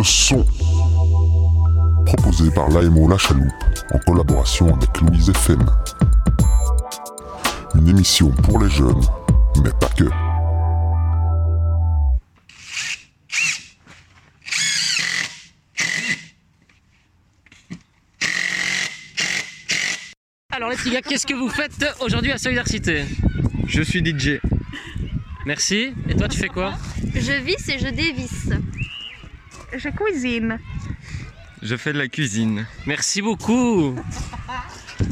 Le son. Proposé par l'AMO La Chaloupe en collaboration avec Louise FM. Une émission pour les jeunes, mais pas que. Les petits gars, qu'est-ce que vous faites aujourd'hui à Solidarité Je suis DJ. Merci. Et toi tu fais quoi Je visse et je dévisse. Je cuisine. Je fais de la cuisine. Merci beaucoup.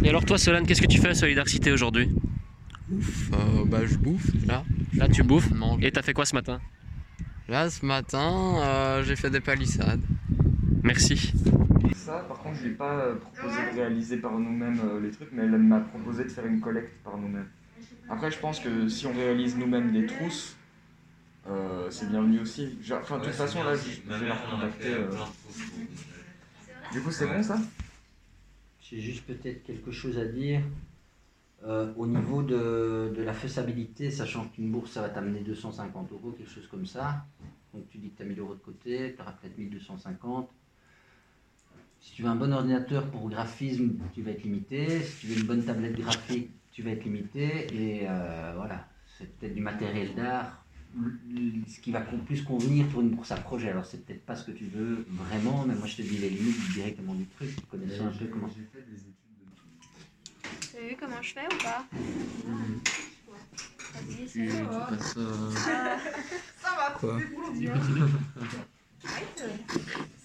Et alors toi Solane, qu'est-ce que tu fais à Solidarité aujourd'hui Euh, bah, je bouffe là. Là tu bouffes. Mange. Et t'as fait quoi ce matin Là, ce matin, euh, j'ai fait des palissades. Merci. Ça, par contre, je lui ai pas euh, proposé de réaliser par nous-mêmes euh, les trucs, mais elle m'a proposé de faire une collecte par nous-mêmes. Après, je pense que si on réalise nous-mêmes des trousses, euh, c'est bienvenu aussi. Enfin, de toute façon, là, je vais la recontacter. euh. Du coup, c'est bon ça? J'ai juste peut-être quelque chose à dire. Euh, au niveau de, de la faisabilité, sachant qu'une bourse, ça va t'amener 250 euros, quelque chose comme ça. Donc tu dis que tu as 1000 euros de côté, tu auras peut-être 1250. Si tu veux un bon ordinateur pour graphisme, tu vas être limité. Si tu veux une bonne tablette graphique, tu vas être limité. Et euh, voilà, c'est peut-être du matériel d'art. Ce qui va plus convenir pour une à projet. Alors c'est peut-être pas ce que tu veux vraiment, mais moi je te dis les limites directement du truc, connaissant un peu comment T'as vu comment je fais ou pas? Vas-y, Tu, tu c'est passes. euh,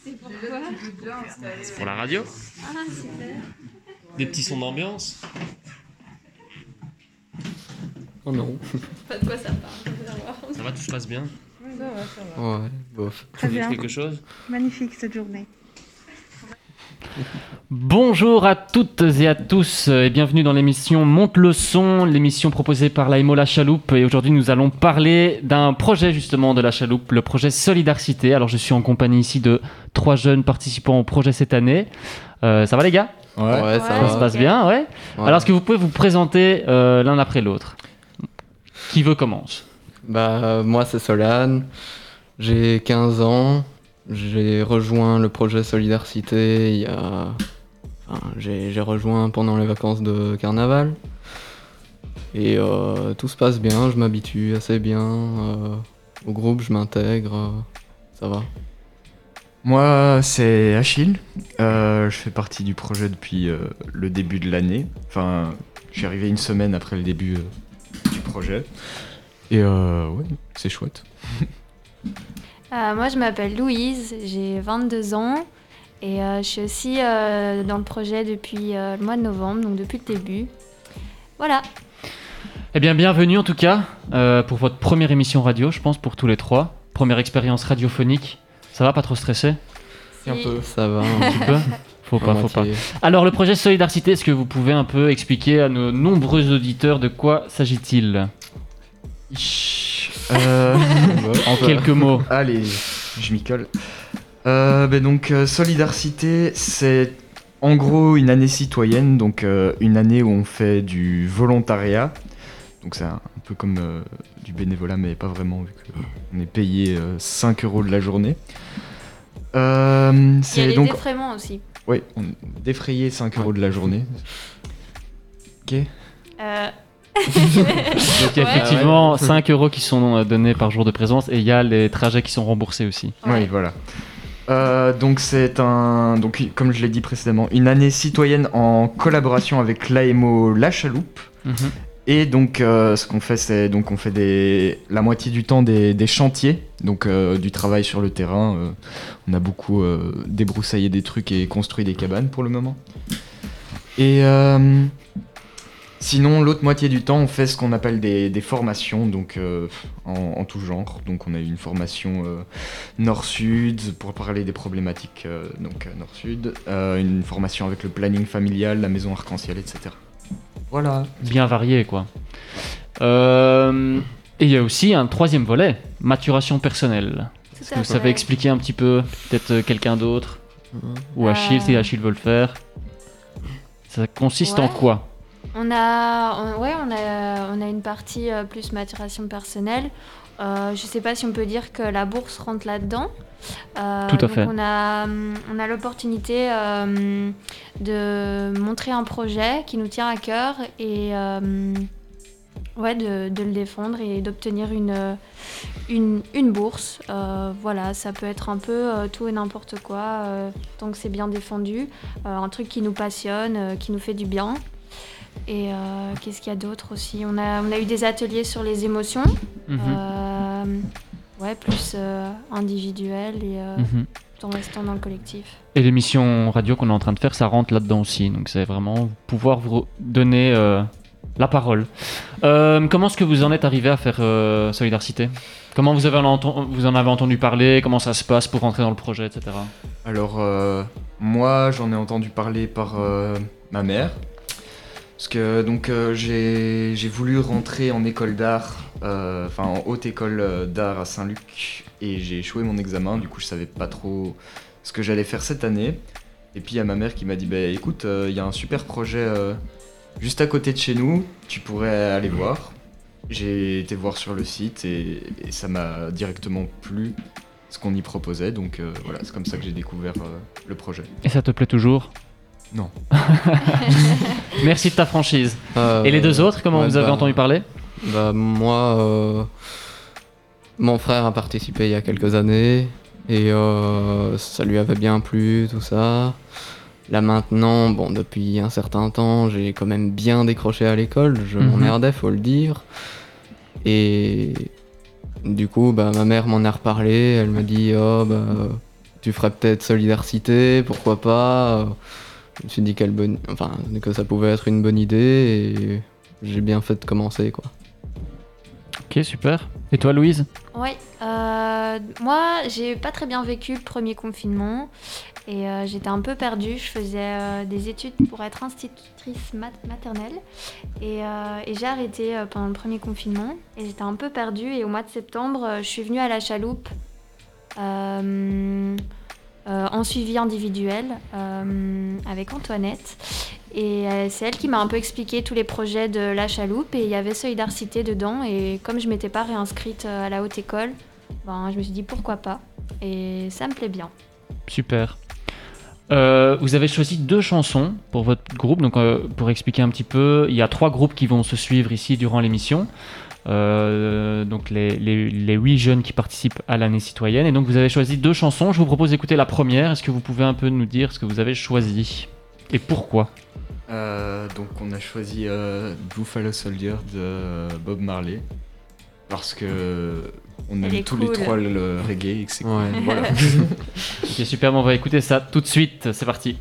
C'est pour la radio Ah, super. Des petits sons d'ambiance Oh non. Pas de quoi ça parle. Ça va, tout se passe bien Ouais, bof. Très Tu veux dire bien. quelque chose? Magnifique cette journée. Bonjour à toutes et à tous et bienvenue dans l'émission Monte le son, l'émission proposée par l'AIMO La Chaloupe. Et aujourd'hui, nous allons parler d'un projet justement de La Chaloupe, le projet Solidarité. Alors, je suis en compagnie ici de trois jeunes participants au projet cette année. Euh, ça va les gars? Ouais, ça Ouais. Ça va. se passe bien, ouais. Ouais. Alors, est-ce que vous pouvez vous présenter euh, l'un après l'autre? Qui veut commence Bah, euh, moi, c'est Solane. J'ai 15 ans. J'ai rejoint le projet Solidarité il y a. Enfin, j'ai rejoint pendant les vacances de carnaval. Et euh, tout se passe bien, je m'habitue assez bien. euh, au groupe, je m'intègre. euh, ça va. Moi, c'est Achille. Je fais partie du projet depuis le début de l'année. Enfin, je suis arrivé une semaine après le début du projet. Et ouais, c'est chouette. Euh, moi, je m'appelle Louise, j'ai 22 ans et euh, je suis aussi euh, dans le projet depuis euh, le mois de novembre, donc depuis le début. Voilà. Eh bien, bienvenue en tout cas euh, pour votre première émission radio, je pense, pour tous les trois. Première expérience radiophonique. Ça va, pas trop stressé? Un peu, ça va. Un petit peu? Faut pas, faut pas. Alors, le projet Solidarité, est-ce que vous pouvez un peu expliquer à nos nombreux auditeurs de quoi s'agit-il? Euh, En quelques mots. Allez, je m'y colle. Euh, ben donc, euh, Solidarité, c'est en gros une année citoyenne, donc euh, une année où on fait du volontariat. Donc c'est un, un peu comme euh, du bénévolat, mais pas vraiment, vu qu'on est payé euh, 5 euros de la journée. Euh, Il y a c'est les donc défraiements aussi. Oui, on défrayé 5 euros de la journée. Ok. Donc, Ouais. effectivement, 5 euros qui sont euh, donnés par jour de présence et il y a les trajets qui sont remboursés aussi. Ouais. Oui, voilà. Euh, donc c'est un, donc comme je l'ai dit précédemment, une année citoyenne en collaboration avec l'AMO La Chaloupe. Mhm. Et donc euh, ce qu'on fait, c'est donc on fait des, la moitié du temps des, des chantiers, donc euh, du travail sur le terrain. euh, on a beaucoup euh, débroussaillé des trucs et construit des cabanes pour le moment. Et euh, sinon, l'autre moitié du temps, on fait ce qu'on appelle des, des formations, donc euh, en, en tout genre. Donc on a eu une formation euh, nord-sud pour parler des problématiques euh, donc nord-sud, euh, une formation avec le planning familial, la maison arc-en-ciel, etc. Voilà. Bien varié, quoi. Euh, et il y a aussi un troisième volet, maturation personnelle. Est-ce que vous savez expliquer un petit peu, peut-être quelqu'un d'autre? Ou Achille, Euh. si Achille veut le faire? Ça consiste en quoi? On a, on- ouais, on a, on a une partie euh, plus maturation personnelle. Euh, je ne sais pas si on peut dire que la bourse rentre là-dedans. Euh, Tout à fait. On a, hum, on a l'opportunité euh, de montrer un projet qui nous tient à cœur et euh, ouais, de, de le défendre et d'obtenir une, une, une bourse. Euh, voilà, ça peut être un peu euh, tout et n'importe quoi, euh, tant que c'est bien défendu. Un truc qui nous passionne, qui nous fait du bien. Et euh, qu'est-ce qu'il y a d'autre aussi? On a, on a eu des ateliers sur les émotions, Mhm. euh, ouais, plus euh, individuels et euh, Mhm. tout en restant dans le collectif. Et l'émission radio qu'on est en train de faire, ça rentre là-dedans aussi. Donc c'est vraiment pouvoir vous donner euh, la parole. Euh, comment est-ce que vous en êtes arrivé à faire euh, Solidarité? Comment vous, avez en vous en avez entendu parler? Comment ça se passe pour rentrer dans le projet, etc. Alors, euh, moi, j'en ai entendu parler par euh, ma mère. Parce que donc euh, j'ai voulu rentrer en école d'art, euh, enfin en haute école euh, d'art à Saint-Luc, et j'ai échoué mon examen. Du coup, je savais pas trop ce que j'allais faire cette année. Et puis il y a ma mère qui m'a dit bah écoute, euh, il y a un super projet euh, juste à côté de chez nous, tu pourrais aller voir. J'ai été voir sur le site et, et ça m'a directement plu ce qu'on y proposait. Donc euh, voilà, c'est comme ça que j'ai découvert euh, le projet. Et ça te plaît toujours? Non. Merci de ta franchise. Euh, Et les deux autres, comment ouais, vous avez bah, entendu parler? Bah moi, euh, mon frère a participé il y a quelques années et euh, ça lui avait bien plu, tout ça. Là maintenant, bon, depuis un certain temps, j'ai quand même bien décroché à l'école, je Mhm. m'emmerdais, faut le dire. Et du coup, bah, ma mère m'en a reparlé, elle me dit, oh, bah, tu ferais peut-être Solidarité, pourquoi pas? Je me suis dit qu'elle bonne... enfin, que ça pouvait être une bonne idée et j'ai bien fait de commencer, quoi. Ok, super. Et toi, Louise? Oui, euh, moi j'ai pas très bien vécu le premier confinement et euh, j'étais un peu perdue. Je faisais euh, des études pour être institutrice mat- maternelle et, euh, et j'ai arrêté euh, pendant le premier confinement et j'étais un peu perdue. Et au mois de septembre, euh, je suis venue à la chaloupe euh, en suivi individuel euh, avec Antoinette. Et euh, c'est elle qui m'a un peu expliqué tous les projets de la chaloupe et il y avait Solidarité dedans. Et comme je m'étais pas réinscrite à la haute école, ben, je me suis dit pourquoi pas. Et ça me plaît bien. Super. Vous avez choisi deux chansons pour votre groupe. Donc, pour expliquer un petit peu, il y a trois groupes qui vont se suivre ici durant l'émission. Euh, donc, les, les, les huit jeunes qui participent à l'année citoyenne. Et donc, vous avez choisi deux chansons. Je vous propose d'écouter la première. Est-ce que vous pouvez un peu nous dire ce que vous avez choisi et pourquoi? Euh, donc on a choisi euh, Buffalo Soldier de Bob Marley parce que on aime tous cool. les trois le reggae et que c'est cool. Ouais. Voilà. Ok, super. bon, on va écouter ça tout de suite. C'est parti.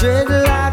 dreadlocks.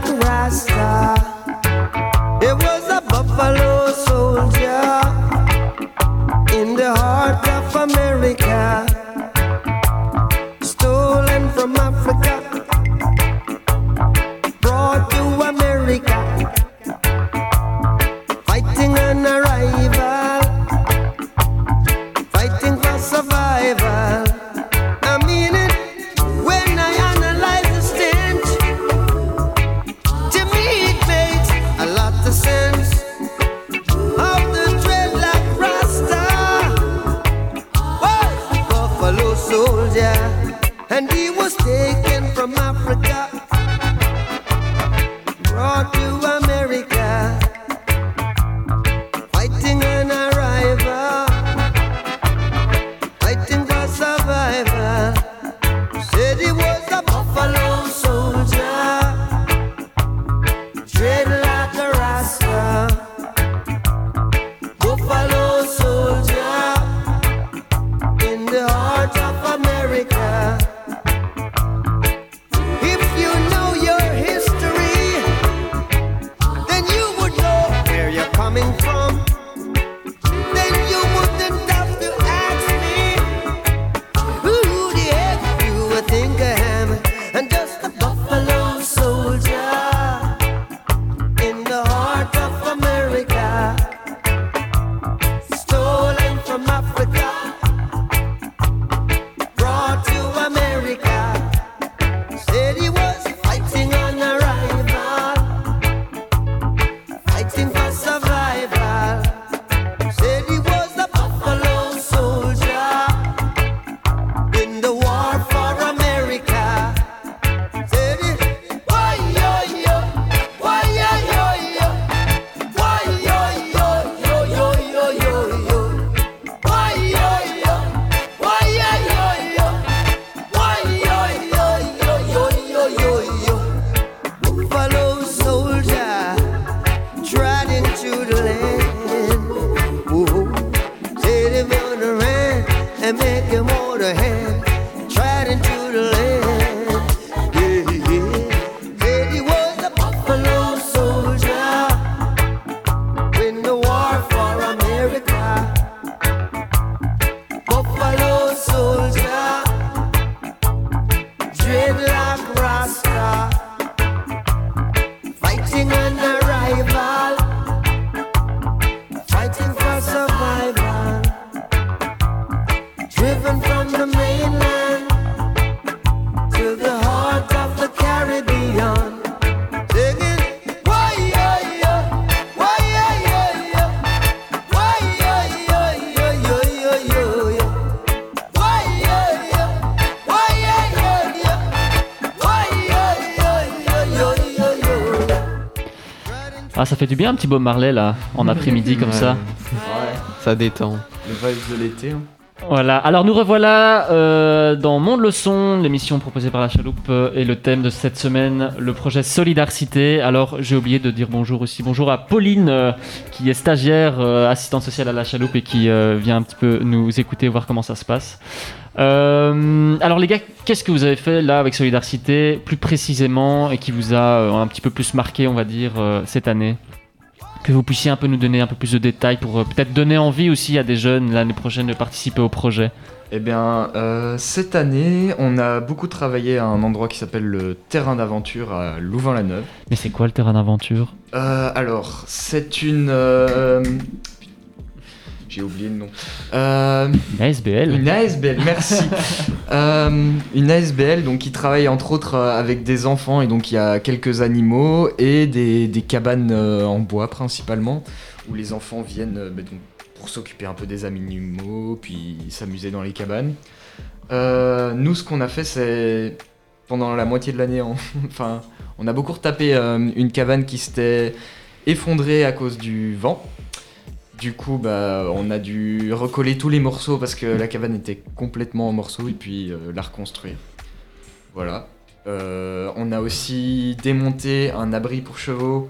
Du bien un petit Bob Marley là, en après-midi comme ça. Ça détend. Le vibe de l'été. hein. Voilà, alors nous revoilà euh, dans Monde Leçon, l'émission proposée par la chaloupe euh, et le thème de cette semaine, le projet Solidarité. Alors j'ai oublié de dire bonjour aussi. Bonjour à Pauline euh, qui est stagiaire, euh, assistante sociale à la chaloupe et qui euh, vient un petit peu nous écouter, voir comment ça se passe. Euh, alors les gars, qu'est-ce que vous avez fait là avec Solidarité plus précisément et qui vous a euh, un petit peu plus marqué, on va dire, euh, cette année? Que vous puissiez un peu nous donner un peu plus de détails pour euh, peut-être donner envie aussi à des jeunes l'année prochaine de participer au projet. Eh bien, euh, cette année, on a beaucoup travaillé à un endroit qui s'appelle le terrain d'aventure à Louvain-la-Neuve. Mais c'est quoi le terrain d'aventure? Euh, alors, c'est une. euh, J'ai oublié le nom. Euh, Une ASBL Une ASBL, merci. Euh, une ASBL donc, qui travaille entre autres euh, avec des enfants et donc il y a quelques animaux et des, des cabanes euh, en bois principalement où les enfants viennent bah, donc, pour s'occuper un peu des animaux puis s'amuser dans les cabanes. Euh, nous, ce qu'on a fait, c'est pendant la moitié de l'année, on... enfin, on a beaucoup retapé euh, une cabane qui s'était effondrée à cause du vent. Du coup, bah, on a dû recoller tous les morceaux parce que la cabane était complètement en morceaux et puis euh, la reconstruire. Voilà. Euh, on a aussi démonté un abri pour chevaux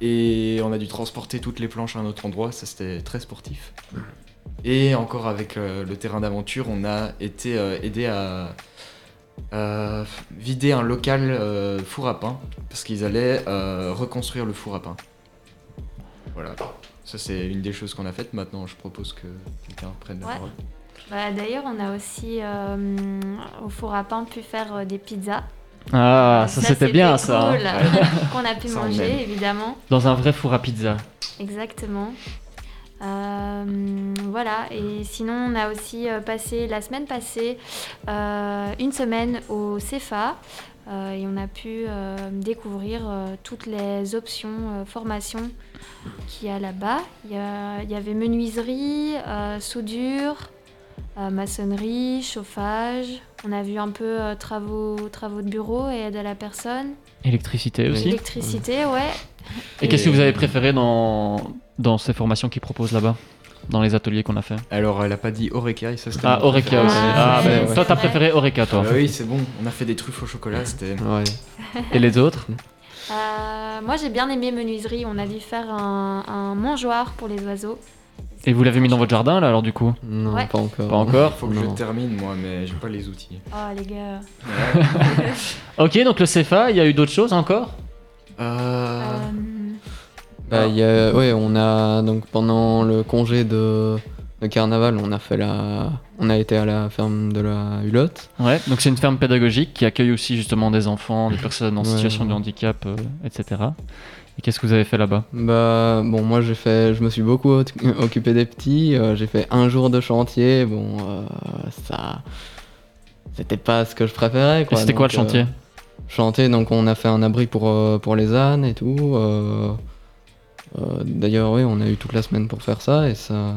et on a dû transporter toutes les planches à un autre endroit. Ça, c'était très sportif. Et encore avec euh, le terrain d'aventure, on a été aidé à vider un local four à pain parce qu'ils allaient reconstruire le four à pain. Voilà. Ça, c'est une des choses qu'on a faites. Maintenant, je propose que quelqu'un prenne la Ouais. parole. Bah, D'ailleurs, on a aussi euh, au four à pain pu faire euh, des pizzas. Ah, ça, c'était bien ça. cool, hein. Qu'on a pu Ça, manger, évidemment. Dans un vrai four à pizza. Exactement. Euh, voilà, et sinon on a aussi euh, passé la semaine passée euh, une semaine au CEFA euh, et on a pu euh, découvrir euh, toutes les options euh, formation qu'il y a là-bas. Il y, a- il y avait menuiserie, euh, soudure, euh, maçonnerie, chauffage. On a vu un peu euh, travaux, travaux de bureau et aide à la personne. Électricité aussi. Électricité, ouais. Et qu'est-ce que vous avez préféré dans, dans ces formations qu'ils proposent là-bas? Dans les ateliers qu'on a fait Alors, elle a pas dit Oreca et ça c'était. Ah, Oreca aussi. Ah, ben, toi, t'as préféré Oreca, toi. Ah oui, c'est bon. On a fait des truffes au chocolat, c'était. Et les autres? Euh, moi j'ai bien aimé menuiserie, on a dû faire un, un mangeoir pour les oiseaux. Et vous l'avez mis dans votre jardin là alors du coup? Non, Ouais. pas encore. Pas encore? Faut que Non. je termine moi, mais j'ai pas les outils. Oh les gars. Ok, donc le CFA, il y a eu d'autres choses encore? Euh... Bah, il y a- ouais, on a donc pendant le congé de, de carnaval, on a fait la, on a été à la ferme de la Hulotte. Ouais, donc c'est une ferme pédagogique qui accueille aussi justement des enfants, des personnes en Ouais, situation de handicap, euh, etc. Et qu'est-ce que vous avez fait là-bas? Bah bon, moi j'ai fait, je me suis beaucoup occupé des petits. euh, j'ai fait un jour de chantier. Bon, euh, ça, c'était pas ce que je préférais. Quoi, c'était quoi le chantier? Chantier, donc on a fait un abri pour pour les ânes et tout. Euh, D'ailleurs, oui, on a eu toute la semaine pour faire ça et ça.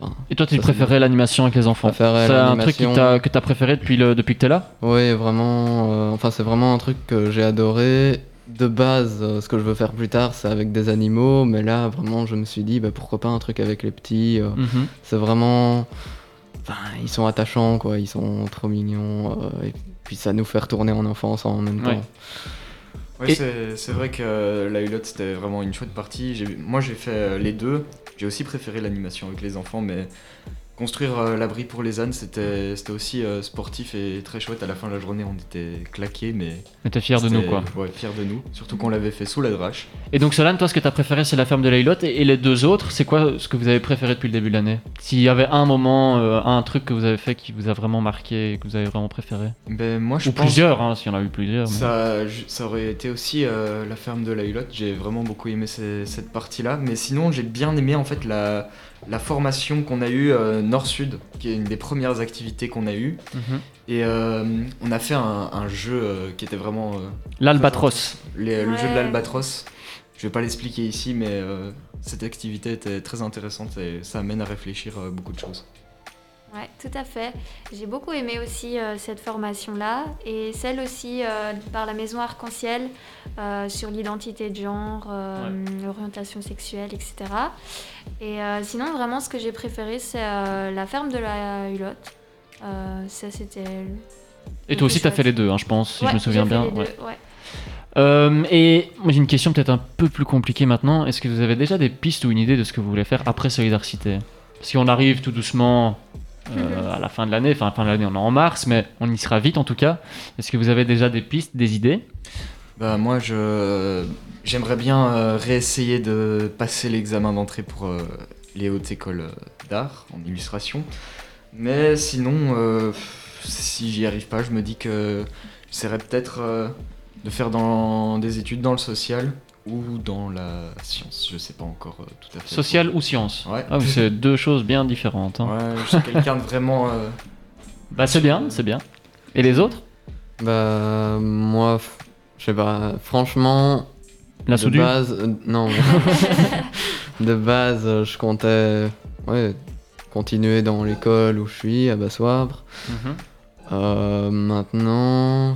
enfin, Et toi, tu préférais l'animation avec les enfants C'est un truc que tu as préféré depuis, le, depuis que tu es là Oui, vraiment. euh, enfin, c'est vraiment un truc que j'ai adoré. De base, euh, ce que je veux faire plus tard, c'est avec des animaux, mais là, vraiment, je me suis dit, bah, pourquoi pas un truc avec les petits. euh, Mhm. C'est vraiment. Enfin, ils sont attachants, quoi. Ils sont trop mignons. euh, et puis, ça nous fait retourner en enfance en même Ouais. temps. Et- c'est- vrai que euh, la Hulotte c'était vraiment une chouette partie. Moi j'ai fait euh, les deux. J'ai aussi préféré l'animation avec les enfants, mais construire euh, l'abri pour les ânes c'était c'était aussi euh, sportif et très chouette. À la fin de la journée on était claqués, mais. Mais t'es fier de nous, quoi. Ouais, fier de nous. Surtout qu'on l'avait fait sous la drache. Et donc Solane, toi, ce que tu as préféré, c'est la ferme de la Hulotte. Et, les deux autres, c'est quoi ce que vous avez préféré depuis le début de l'année? S'il y avait un moment, euh, un truc que vous avez fait qui vous a vraiment marqué et que vous avez vraiment préféré? Ben, moi, je Ou pense- plusieurs, hein, s'il y en a eu plusieurs. mais- Ça, ça aurait été aussi euh, la ferme de la Hulotte. J'ai vraiment beaucoup aimé ces- cette partie-là. Mais sinon, j'ai bien aimé en fait la, la formation qu'on a eue euh, Nord-Sud, qui est une des premières activités qu'on a eues. Mhm. Et euh, on a fait un, un jeu euh, qui était vraiment. euh, L'Albatros. Le jeu de l'Albatros. Je vais pas l'expliquer ici, mais euh, cette activité était très intéressante et ça amène à réfléchir euh, beaucoup de choses. Ouais, tout à fait. J'ai beaucoup aimé aussi euh, cette formation-là et celle aussi euh, par la Maison Arc-en-Ciel euh, sur l'identité de genre, l'orientation sexuelle, etc. Et sinon, vraiment, ce que j'ai préféré, c'est la ferme de la Hulotte. Ça, c'était. Et toi aussi, tu as fait les deux, hein, je pense, si je me souviens bien. les deux, ouais. ouais. Euh, et moi j'ai une question peut-être un peu plus compliquée maintenant. Est-ce que vous avez déjà des pistes ou une idée de ce que vous voulez faire après Solidarité? Parce qu'on arrive tout doucement euh, à la fin de l'année, enfin la fin de l'année on est en mars, mais on y sera vite en tout cas. Est-ce que vous avez déjà des pistes, des idées? Bah moi je j'aimerais bien euh, réessayer de passer l'examen d'entrée pour euh, les hautes écoles d'art en illustration. Mais sinon si j'y arrive pas, je me dis que j'essaierai peut-être de faire des études dans le social ou dans la science, je sais pas encore euh, tout à fait. Social ou science Ouais. Ah oui, c'est deux choses bien différentes. hein. Ouais, je suis quelqu'un de vraiment euh, Bah c'est bien, c'est bien. Et les autres? Bah, moi, f- je sais pas, franchement. La de soudure? base, euh, Non, mais- de base, euh, je comptais ouais, continuer dans l'école où je suis, à Bassoivre. Mhm. Euh, maintenant,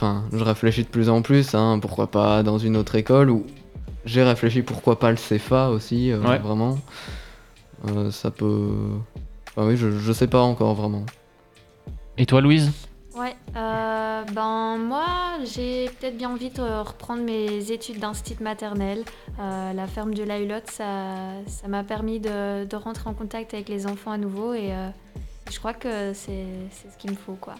enfin, je réfléchis de plus en plus, hein, pourquoi pas dans une autre école ou j'ai réfléchi pourquoi pas le CFA aussi, euh, Ouais. vraiment. Euh, ça peut. Enfin, oui, je, je sais pas encore vraiment. Et toi Louise? Ouais, euh, ben moi j'ai peut-être bien envie de reprendre mes études d'instit maternel. Euh, la ferme de la Hulotte, ça ça m'a permis de, de rentrer en contact avec les enfants à nouveau et euh, je crois que c'est c'est ce qu'il me faut quoi.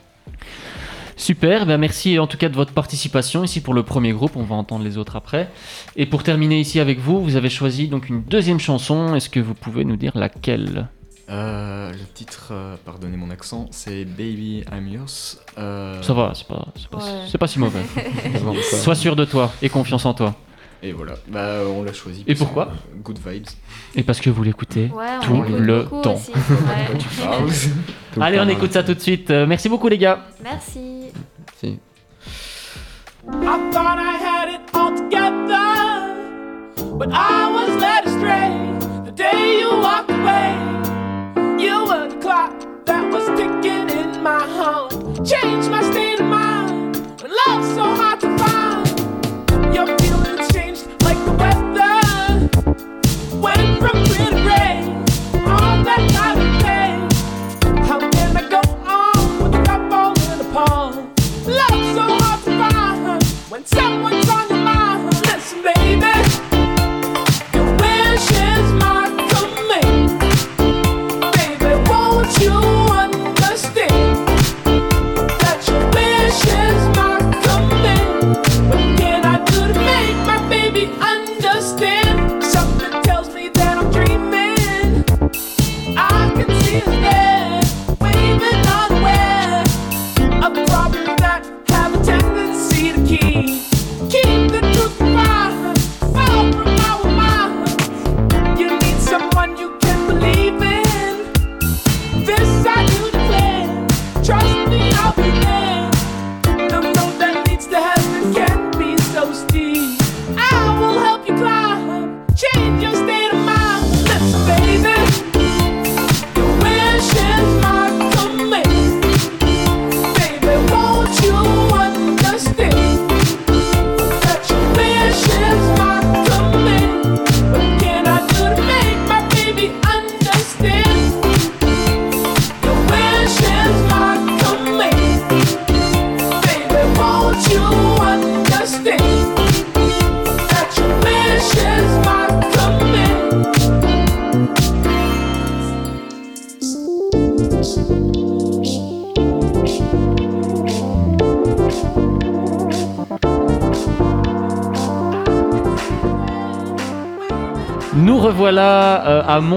Super, ben merci en tout cas de votre participation ici pour le premier groupe, on va entendre les autres après. Et pour terminer ici avec vous, vous avez choisi donc une deuxième chanson, est-ce que vous pouvez nous dire laquelle? Euh, le titre, euh, pardonnez mon accent, c'est Baby I'm Yours. Euh, Ça va, c'est pas, pas, Ouais. c'est pas si mauvais. Sois sûr de toi et confiance en toi. Et voilà, bah on l'a choisi. Et parce pourquoi que, Good vibes. Et parce que vous l'écoutez Ouais, tout le temps. aussi, Tout Allez, temps, on hein. écoute ça tout de suite. Euh, merci beaucoup les gars. Merci. Si. I thought I had it all together, but I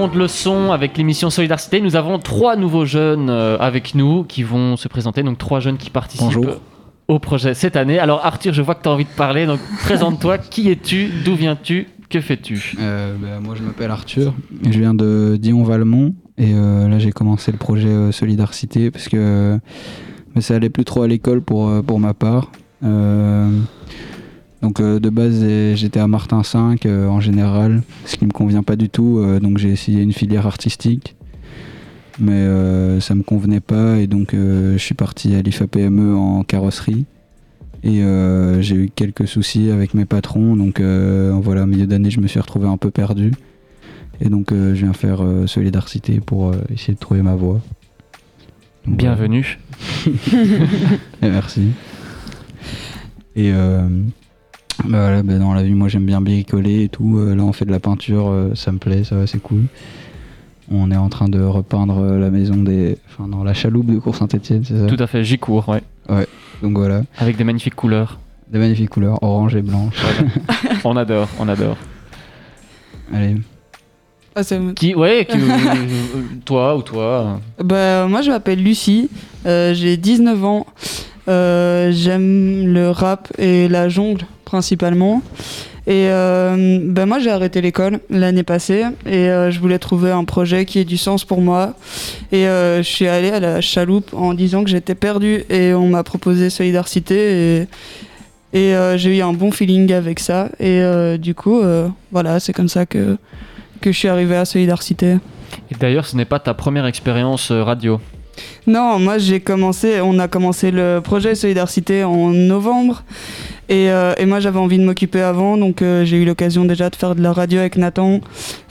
à Monde-le-Son avec l'émission Solidarité. Nous avons trois nouveaux jeunes euh, avec nous qui vont se présenter. Donc trois jeunes qui participent Bonjour. au projet cette année. Alors Arthur, je vois que tu as envie de parler. Donc présente-toi. Qui es-tu? D'où viens-tu? Que fais-tu? Euh, bah, moi, je m'appelle Arthur. Je viens de Dion-Valmont. Et euh, là, j'ai commencé le projet euh, Solidarité parce que bah, ça allait plus trop à l'école pour, pour ma part. Euh, donc, euh, de base, euh, j'étais à Martin 5 en général, ce qui me convient pas du tout. euh, donc, j'ai essayé une filière artistique. mais euh, ça me convenait pas et donc euh, je suis parti à l'IFAPME en carrosserie. Et euh, j'ai eu quelques soucis avec mes patrons, donc euh, voilà, au milieu d'année, je me suis retrouvé un peu perdu. Et donc euh, je viens faire euh, Solidarité pour euh, essayer de trouver ma voie. Donc, Bienvenue. et merci. Et euh, bah voilà, bah dans la vie, moi j'aime bien bricoler et tout. Euh, là, on fait de la peinture, euh, ça me plaît, ça va, c'est cool. On est en train de repeindre euh, la maison des. Enfin, dans la chaloupe de Cour Saint-Etienne, c'est ça? Tout à fait, j'y cours, ouais. Ouais, donc voilà. Avec des magnifiques couleurs. Des magnifiques couleurs, orange et blanche. on adore, on adore. Allez. Ah, c'est- Qui, ouais, qui- euh, toi ou toi Bah, moi, je m'appelle Lucie, euh, j'ai 19 ans. Euh, J'aime le rap et la jungle principalement. Et euh, bah, moi, j'ai arrêté l'école l'année passée et euh, je voulais trouver un projet qui ait du sens pour moi. Et euh, je suis allée à la chaloupe en disant que j'étais perdue et on m'a proposé Solidarité et, et j'ai eu un bon feeling avec ça. Et du coup, voilà, c'est comme ça que, que je suis arrivée à Solidarité. Et d'ailleurs, ce n'est pas ta première expérience radio. Non, moi j'ai commencé, on a commencé le projet Solidarité en novembre et, euh, et moi j'avais envie de m'occuper avant, donc euh, j'ai eu l'occasion déjà de faire de la radio avec Nathan,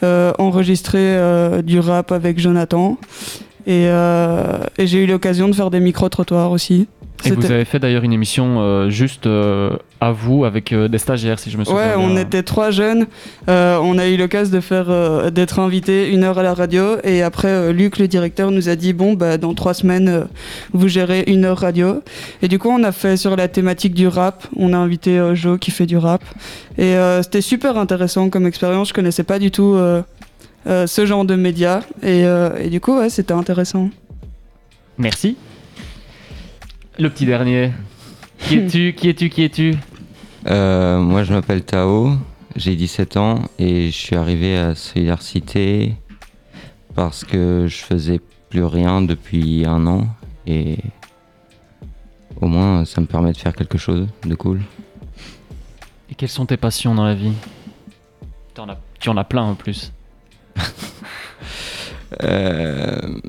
euh, enregistrer du rap avec Jonathan et, et j'ai eu l'occasion de faire des micro-trottoirs aussi. Et vous avez fait d'ailleurs une émission euh, juste euh, à vous avec euh, des stagiaires, si je me souviens Ouais, bien. on était trois jeunes. Euh, on a eu l'occasion de faire, euh, d'être invités une heure à la radio. Et après, euh, Luc, le directeur, nous a dit bon, bah, dans trois semaines, euh, vous gérez une heure radio. Et du coup, on a fait sur la thématique du rap. On a invité euh, Joe qui fait du rap. Et euh, c'était super intéressant comme expérience. Je connaissais pas du tout euh, euh, ce genre de médias. Et, euh, et du coup, ouais, c'était intéressant. Merci. Le petit dernier. Qui es-tu Qui es-tu Qui es-tu Euh, moi, je m'appelle Tao, j'ai 17 ans et je suis arrivé à Solidarité parce que je faisais plus rien depuis un an et au moins ça me permet de faire quelque chose de cool. Et quelles sont tes passions dans la vie? As- Tu en as plein en plus. Euh,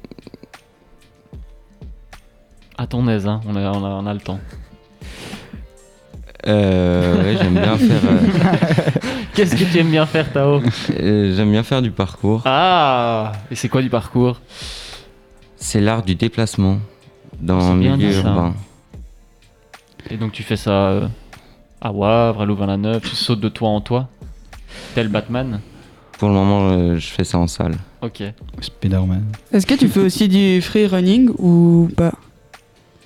À ton aise, hein, on, a, on, a, on a le temps. euh, ouais, j'aime bien faire. euh, Qu'est-ce que tu aimes bien faire, Tao? Euh, J'aime bien faire du parcours. Ah Et c'est quoi du parcours? C'est l'art du déplacement dans C'est le bien milieu dit, ça. urbain. Et donc tu fais ça euh, à Wavre, à Louvain-la-Neuve, tu sautes de toit en toit Tel Batman? Pour le moment, euh, je fais ça en salle. Ok. Spider-Man. Est-ce que tu fais aussi du free running ou pas?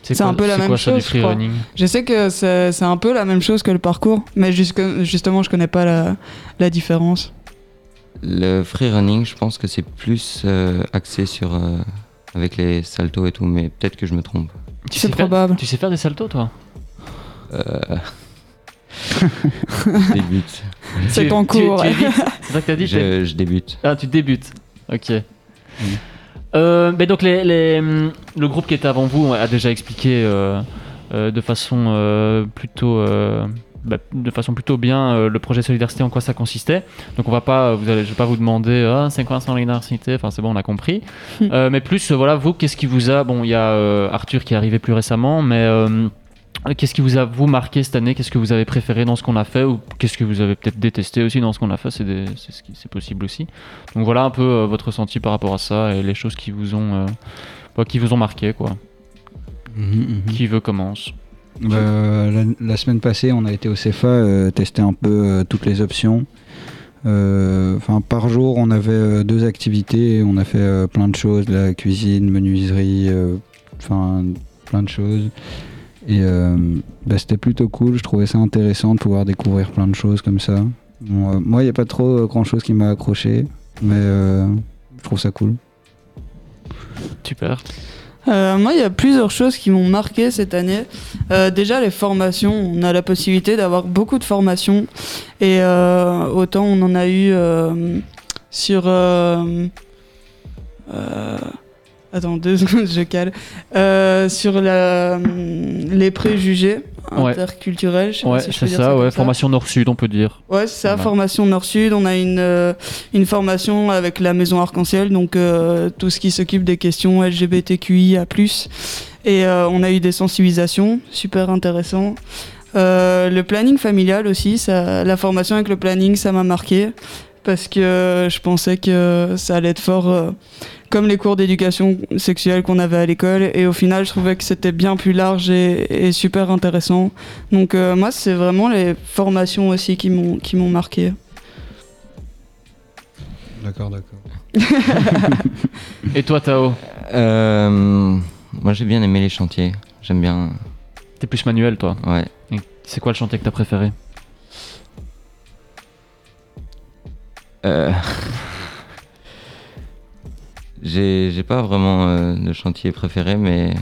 C'est un peu la même quoi ça, chose. du free je crois. running? Je sais que c'est c'est un peu la même chose que le parcours, mais jusque- justement, je connais pas la, la différence. Le free running, je pense que c'est plus euh, axé sur. euh, avec les saltos et tout, mais peut-être que je me trompe. Tu C'est sais faire- probable. tu sais faire des saltos, toi? Euh... je débute. C'est Tu- en tu- cours. tu es vite C'est ça que t'as dit t'es- Je, je débute. Ah, tu débutes. Ok. Euh, mais donc les, les, le groupe qui était avant vous a déjà expliqué euh, euh, de façon euh, plutôt euh, bah, de façon plutôt bien euh, le projet Solidarité en quoi ça consistait. Donc on va pas vous allez, je vais pas vous demander ah, c'est quoi Solidarité. Enfin c'est bon on a compris. Euh, mais plus voilà vous qu'est-ce qui vous a bon il y a euh, Arthur qui est arrivé plus récemment mais euh, Qu'est-ce qui vous a vous marqué cette année? Qu'est-ce que vous avez préféré dans ce qu'on a fait? Ou qu'est-ce que vous avez peut-être détesté aussi dans ce qu'on a fait? C'est ce possible aussi. Donc voilà un peu euh, votre ressenti par rapport à ça et les choses qui vous ont euh, bah, qui vous ont marqué quoi. Mhm, Qui veut commence? Bah, la, la semaine passée, on a été au CEFA euh, tester un peu toutes les options. Enfin, par jour, on avait deux activités. On a fait plein de choses, la cuisine, menuiserie, enfin plein de choses. Et euh, bah, c'était plutôt cool. Je trouvais ça intéressant de pouvoir découvrir plein de choses comme ça. Bon, euh, moi, il n'y a pas trop euh, grand chose qui m'a accroché, mais euh, je trouve ça cool. Super. Euh, moi, il y a plusieurs choses qui m'ont marqué cette année. Euh, déjà, les formations. On a la possibilité d'avoir beaucoup de formations. Et euh, autant on en a eu euh, sur. Attends, deux secondes, je cale. Euh, sur la, hum, les préjugés Ouais. interculturels. je sais pas Ouais, si c'est ça, ouais. Formation Nord-Sud, on peut dire. Ouais, c'est ça, Voilà. formation Nord-Sud. On a une, euh, une formation avec la Maison Arc-en-Ciel, donc euh, tout ce qui s'occupe des questions LGBTQIA. Et on a eu des sensibilisations, super intéressant. Le planning familial aussi, ça, la formation avec le planning, ça m'a marqué parce que je pensais que ça allait être fort comme les cours d'éducation sexuelle qu'on avait à l'école et au final je trouvais que c'était bien plus large et, et super intéressant. Donc euh, moi c'est vraiment les formations aussi qui m'ont qui m'ont marqué. D'accord, d'accord. Et toi, Tao? Euh, Moi, j'ai bien aimé les chantiers. J'aime bien. T'es plus manuel, toi? Ouais. C'est quoi le chantier que t'as préféré? Euh, j'ai j'ai pas vraiment euh, de chantier préféré, mais.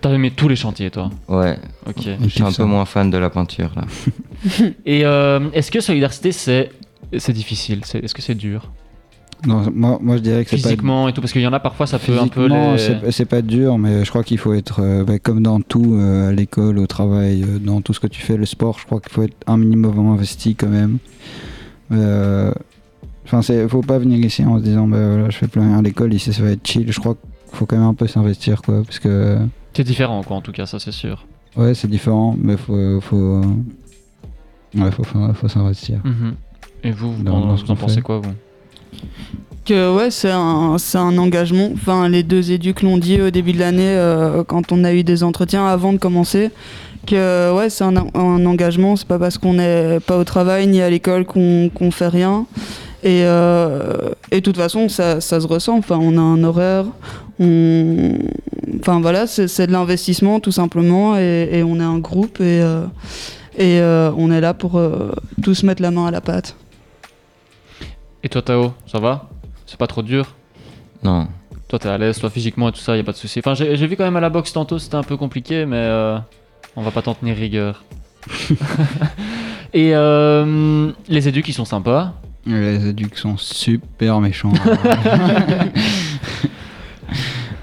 T'as aimé tous les chantiers, toi Ouais. Ok. Je suis un peu moins fan de la peinture là. Et euh, est-ce que Solidarité, c'est c'est difficile? C'est- Est-ce que c'est dur? Non, moi, moi je dirais que c'est pas Physiquement et tout Parce qu'il y en a parfois, ça peut un peu Physiquement, les... c'est- c'est pas dur, mais je crois qu'il faut être, euh, bah, comme dans tout, euh, à l'école, au travail, euh, dans tout ce que tu fais, le sport, je crois qu'il faut être un minimum investi quand même. Enfin, c'est, faut pas venir ici en se disant, bah voilà, je fais plus rien à l'école, ici ça va être chill. Je crois qu'il faut quand même un peu s'investir, quoi, parce que, C'est différent, quoi, en tout cas, ça, c'est sûr. ouais, c'est différent, mais faut, faut, ouais, faut, faut, faut s'investir. Mhm. Et vous, vous, Dans- en- dans ce vous en pensez fait. quoi, vous? Que ouais, c'est un, c'est un engagement. Enfin, les deux éducs l'ont dit au début de l'année euh, quand on a eu des entretiens avant de commencer. Que ouais, c'est un, un engagement. C'est pas parce qu'on n'est pas au travail ni à l'école qu'on qu'on fait rien. Et, euh, et de toute façon, ça, ça se ressent. Enfin, on a un horaire. On... Enfin voilà, c'est de l'investissement tout simplement. Et, et on est un groupe et, euh, et euh, on est là pour euh, tous mettre la main à la pâte. Et toi, Tao, ça va? C'est pas trop dur? Non. Toi, t'es à l'aise, toi, physiquement et tout ça, y a pas de souci. Enfin, j'ai j'ai vu quand même à la boxe tantôt, c'était un peu compliqué, mais euh, on va pas t'en tenir rigueur. et euh, les éducs, ils sont sympas. Les éducs sont super méchants.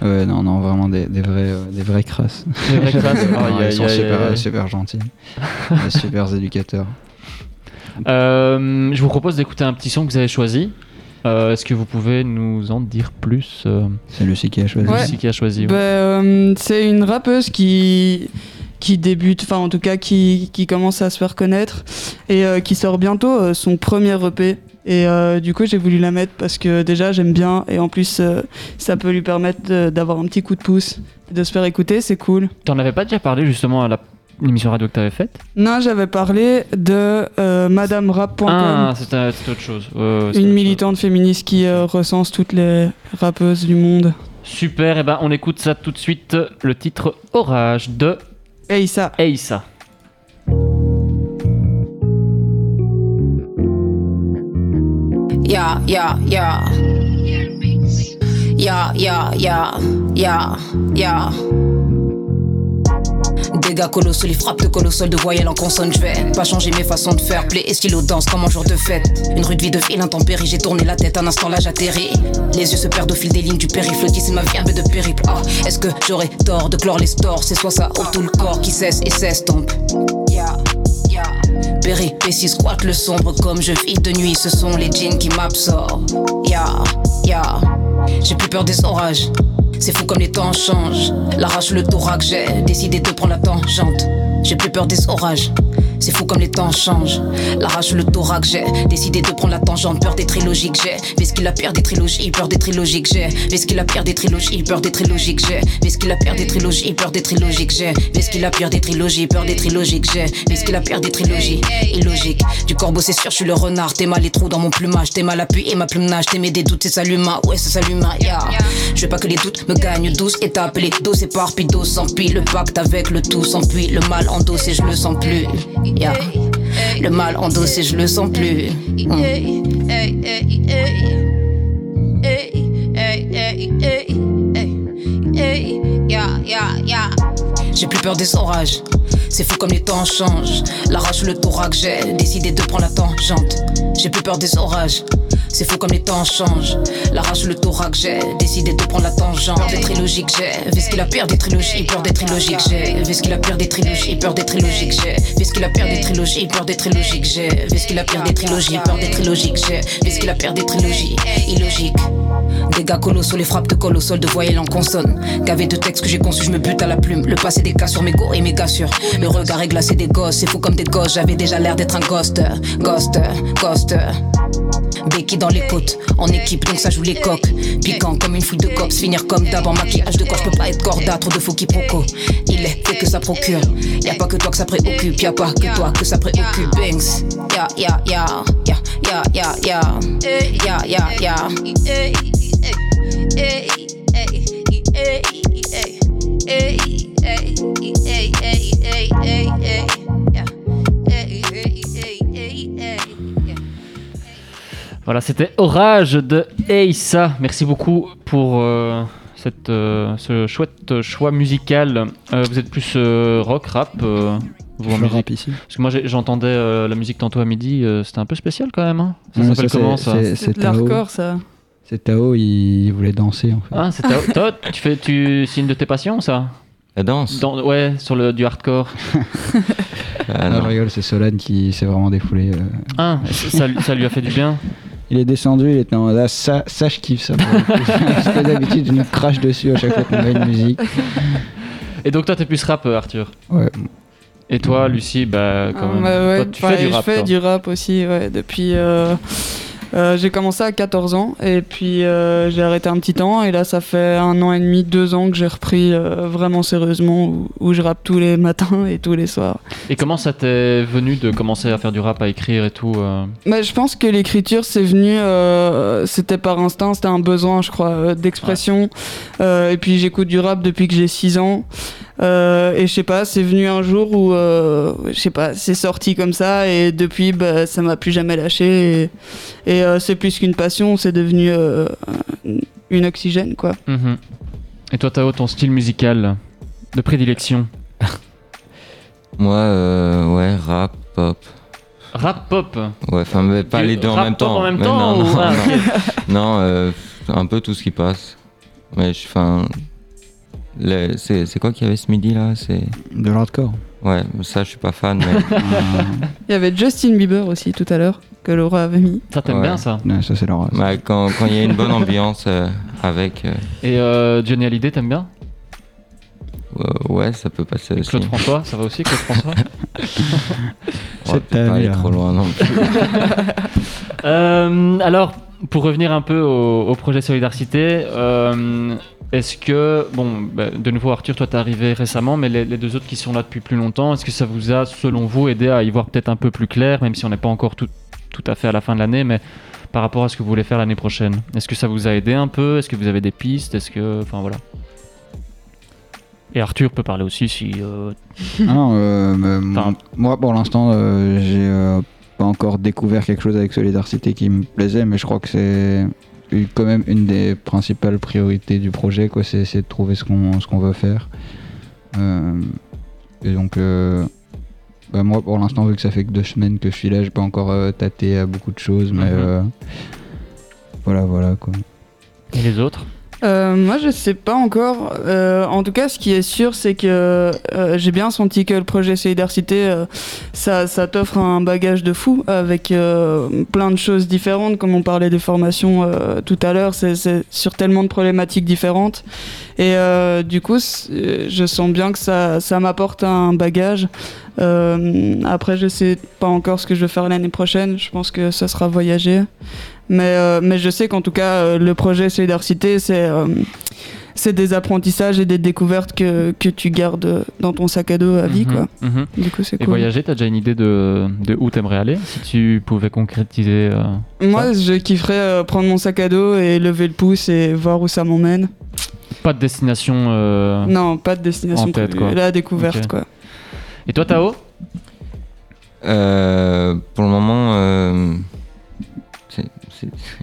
ouais, non, non, vraiment des, des vrais, euh, des vrais crasses. Des vrais crasses Non, Ils sont super, super gentils. des super éducateurs. Euh, je vous propose d'écouter un petit son que vous avez choisi. Euh, Est-ce que vous pouvez nous en dire plus C'est Lucie qui a choisi. Ouais. Lucie qui a choisi. ouais. Bah, euh, c'est une rappeuse qui qui débute, enfin en tout cas qui, qui commence à se faire connaître et euh, qui sort bientôt euh, son premier EP. Et euh, du coup j'ai voulu la mettre parce que déjà j'aime bien et en plus euh, ça peut lui permettre d'avoir un petit coup de pouce, de se faire écouter, c'est cool. T'en avais pas déjà parlé justement à la- l'émission radio que t'avais faite? Non, j'avais parlé de euh, MadameRap.com, Ah, c'était c'était autre chose. Ouais, une militante féministe qui euh, recense toutes les rappeuses du monde. Super, et ben on écoute ça tout de suite. Le titre Orage de Eissa. Eissa. Yeah, yeah, yeah. Yeah, yeah, yeah, yeah, yeah. Dégâts colossaux, les frappes de colossal de voyelles en consonne, je vais pas changer mes façons de faire. Play stylo danse comme un jour de fête. Une rue de vie de ville intempérie, j'ai tourné la tête, un instant là j'atterris. Les yeux se perdent au fil des lignes du périphle, c'est ma vie un peu de périple. Ah, est-ce que j'aurais tort de clore les stores? C'est soit ça ou tout le corps qui cesse et s'estompe. Yeah, yeah. Péripéties squatte le sombre comme je vis de nuit, ce sont les jeans qui m'absorbent. Ya, ya, j'ai plus peur des orages. C'est fou comme les temps changent. L'arrache le thorax, j'ai décidé de prendre la tangente. J'ai plus peur des orages. C'est fou comme les temps changent. L'arrache le thorax, j'ai décidé de prendre la tangente. Peur des trilogies j'ai. Mais ce qu'il a peur des trilogies, peur des trilogies j'ai. Mais ce qu'il a peur des trilogies, peur des trilogies j'ai. Mais ce qu'il a peur des trilogies, peur des trilogies j'ai. Mais ce qu'il a peur des trilogies, peur des trilogies j'ai. Mais ce qu'il a peur des trilogies, illogique. Du corbeau, c'est sûr, je suis le renard. T'es mal les trous dans mon plumage. T'es mal appui et ma plume nage. T'aimais des doutes, c'est s'alluma. Ouais, c'est s'alluma. Yeah. Je veux pas que les doutes me gagnent. Douce étape, les dos s'éparpillent, dos s'empile. Le pacte avec le tout s'enfuit. Le mal endossé, je le sens plus. Yeah. Le mal endossé, je le sens plus. Mm. J'ai plus peur des orages. C'est fou comme les temps changent. L'arrache le thorax, j'ai décidé de prendre la tangente. J'ai plus peur des orages. C'est fou comme les temps changent. La rage, le thorax, j'ai décidé de prendre la tangente. Peur d'être illogique, j'ai. Vu ce qu'il a peur des trilogies, peur d'être illogique, j'ai. Vu ce qu'il a peur des trilogies, peur d'être illogique, j'ai. Vu ce qu'il a peur des trilogies, peur d'être illogique, j'ai. Vu ce qu'il a peur des trilogies, peur d'être illogique, j'ai. Vu ce qu'il a peur des trilogies, illogique. Des gars colossaux, les frappes de col au sol de voyelles en consonne. Gavé de textes que j'ai conçus, je me bute à la plume. Le passé des cas sur mes go et mes gars. Le regard est glacé des gosses, c'est fou comme des gosses. J'avais déjà l'air d'être un ghost, ghost, ghost. Becky dans les côtes, en équipe donc ça joue les coques. Piquant comme une foule de cops, finir comme d'hab en maquillage de corps, je peux pas être corda, trop de faux qui proco. Il est fait que ça procure. Y a pas que toi que ça préoccupe, y a pas que toi que ça préoccupe. Banks, ya ya ya ya ya ya ya ya ya ya. Voilà, c'était Orage de Eissa. Merci beaucoup pour euh, cette, euh, ce chouette choix musical. Euh, vous êtes plus euh, rock, rap euh, vous, en Je musique rappe ici. Parce que moi j'entendais euh, la musique tantôt à midi, euh, c'était un peu spécial quand même. hein. ça Ouais, s'appelle comment c'est- ça c'est- de Tao. l'hardcore, ça. C'est Tao, il, il voulait danser en fait. Ah, c'est ta- toi, tu fais, tu, une de tes passions ça? La danse Dans- Ouais, sur le, du hardcore. Ah, Non, non. je rigole, c'est Solane qui s'est vraiment défoulé. euh. Ah, ça, ça lui a fait du bien. Il est descendu, il était en mode ah, ça, ça je kiffe ça. pour le coup. Parce que d'habitude, je nous crache dessus à chaque fois qu'on met une musique. Et donc toi t'es plus rap euh, Arthur Ouais. Et toi Lucie, bah quand Ah, même. bah ouais, toi, tu pareil, fais du rap Je fais toi. du rap aussi, ouais, depuis. euh, euh, j'ai commencé à 14 ans et puis euh, j'ai arrêté un petit temps et là ça fait un an et demi, deux ans que j'ai repris euh, vraiment sérieusement où, où je rappe tous les matins et tous les soirs. Et comment ça t'est venu de commencer à faire du rap, à écrire et tout Mais je pense que l'écriture, c'est venu, c'était par instinct, c'était un besoin, je crois, d'expression. Et puis j'écoute du rap depuis que j'ai 6 ans. Euh, et je sais pas, c'est venu un jour où, euh, je sais pas, c'est sorti comme ça. Et depuis, bah, ça m'a plus jamais lâché. Et, et, euh, c'est plus qu'une passion, c'est devenu euh, une oxygène, quoi. Mhm. Et toi Tao, ton style musical de prédilection? Moi, euh, ouais, rap, pop. Rap, pop? Ouais, enfin, mais pas les deux en rap, même pop temps. en même Mais temps non, ou- non, non. euh, un peu tout ce qui passe. Mais je, enfin, c'est quoi qu'il y avait ce midi là? C'est De l'hardcore. Ouais, ça je suis pas fan, mais Il y avait Justin Bieber aussi tout à l'heure, que Laura avait mis. Ça t'aimes Ouais. bien ça? Ouais, ça c'est. Ouais, quand quand il y a une bonne ambiance euh, avec, euh, Et euh, Johnny Hallyday, t'aimes bien? Euh, ouais, ça peut passer aussi. Claude François, ça va aussi Claude François? On va C'est peut-être ta pas aller trop loin non plus. Euh, alors, pour revenir un peu au, au projet Solidarité, euh, est-ce que, bon, bah, de nouveau Arthur, toi t'es arrivé récemment, mais les, les deux autres qui sont là depuis plus longtemps, est-ce que ça vous a, selon vous, aidé à y voir peut-être un peu plus clair, même si on n'est pas encore tout, tout à fait à la fin de l'année, mais par rapport à ce que vous voulez faire l'année prochaine? Est-ce que ça vous a aidé un peu? Est-ce que vous avez des pistes? Est-ce que, enfin voilà. Et Arthur peut parler aussi si. euh, Ah non, euh, moi pour l'instant, euh, j'ai pas encore découvert quelque chose avec Solidarité qui me plaisait, mais je crois que c'est quand même une des principales priorités du projet, quoi. C'est c'est de trouver ce qu'on ce qu'on veut faire. Euh, et donc, euh, bah, moi pour l'instant, vu que ça fait que deux semaines que je suis là, j'ai pas encore euh, tâté à beaucoup de choses, mais Mhm. euh, voilà, voilà quoi. Et les autres? Euh, moi, je sais pas encore. Euh, en tout cas, ce qui est sûr, c'est que euh, j'ai bien senti que le projet Solidarité, euh, ça, ça t'offre un bagage de fou avec euh, plein de choses différentes, comme on parlait des formations tout à l'heure. C'est sur tellement de problématiques différentes. Et du coup, je sens bien que ça, ça m'apporte un bagage. Après, je sais pas encore ce que je vais faire l'année prochaine. Je pense que ça sera voyager. Mais, euh, mais je sais qu'en tout cas, euh, le projet Solidarité, c'est euh, c'est des apprentissages et des découvertes que, que tu gardes dans ton sac à dos à vie. Mhm, Quoi. Du coup, c'est Et voyager, t'as déjà une idée de, de où t'aimerais aller? Si tu pouvais concrétiser. euh, Moi, je kifferais euh, prendre mon sac à dos et lever le pouce et voir où ça m'emmène. Pas de destination. euh, Non, pas de destination en tête, prévue. quoi. La découverte, quoi. Et toi, Tao? Euh, pour le moment, euh,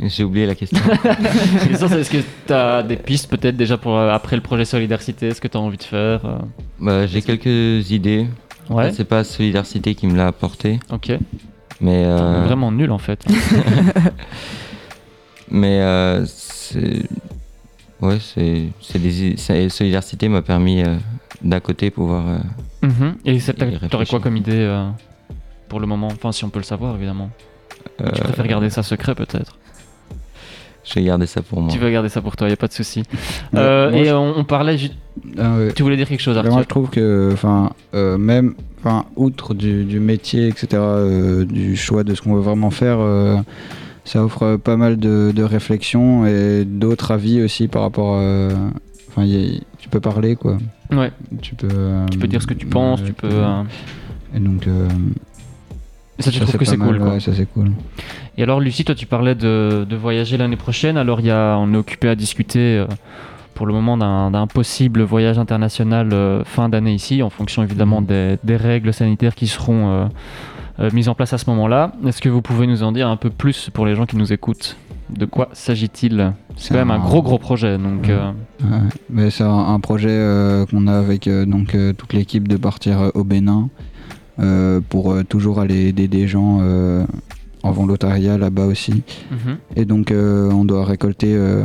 j'ai oublié la question. La question, c'est Est-ce que t'as des pistes peut-être déjà pour euh, après le projet Solidarité Est-ce que t'as envie de faire euh Bah, j'ai quelques idées. Ouais. C'est pas Solidarité qui me l'a apporté. Ok. Mais euh, vraiment nul en fait. Mais euh, c'est. Ouais, c'est. des- Solidarité m'a permis euh, d'un côté pouvoir. euh, Mhm. Et t'aurais quoi comme idée pour le moment? Enfin, si on peut le savoir, évidemment. Tu Euh, préfères garder ça secret, peut-être Je vais garder ça pour moi. Tu veux garder ça pour toi, y a pas de souci. Euh, et je- on, on parlait. ju- Ah ouais. Tu voulais dire quelque chose, Bah, Arthur Moi, je trouve que, enfin, euh, même, enfin, outre du, du métier, etc., euh, du choix de ce qu'on veut vraiment faire, euh, ça offre pas mal de, de réflexions et d'autres avis aussi par rapport. à- Enfin, tu peux parler, quoi. Ouais. Tu peux. euh, Tu peux dire ce que tu penses, tu peux, euh, Et donc. Et ça, tu trouves c'est que c'est cool, quoi. ouais, ça, c'est cool. Et alors, Lucie, toi, tu parlais de, de voyager l'année prochaine. Alors, y a, on est occupé à discuter euh, pour le moment d'un d'un possible voyage international euh, fin d'année ici, en fonction évidemment des, des règles sanitaires qui seront euh, mises en place à ce moment-là. Est-ce que vous pouvez nous en dire un peu plus pour les gens qui nous écoutent? De quoi s'agit-il? C'est quand même un gros, gros projet. Donc, euh, Ouais, mais c'est un, un projet euh, qu'on a avec euh, donc toute l'équipe de partir au Bénin pour euh, toujours aller aider des gens euh, en volontariat là-bas aussi. Mhm. Et donc euh, on doit récolter euh,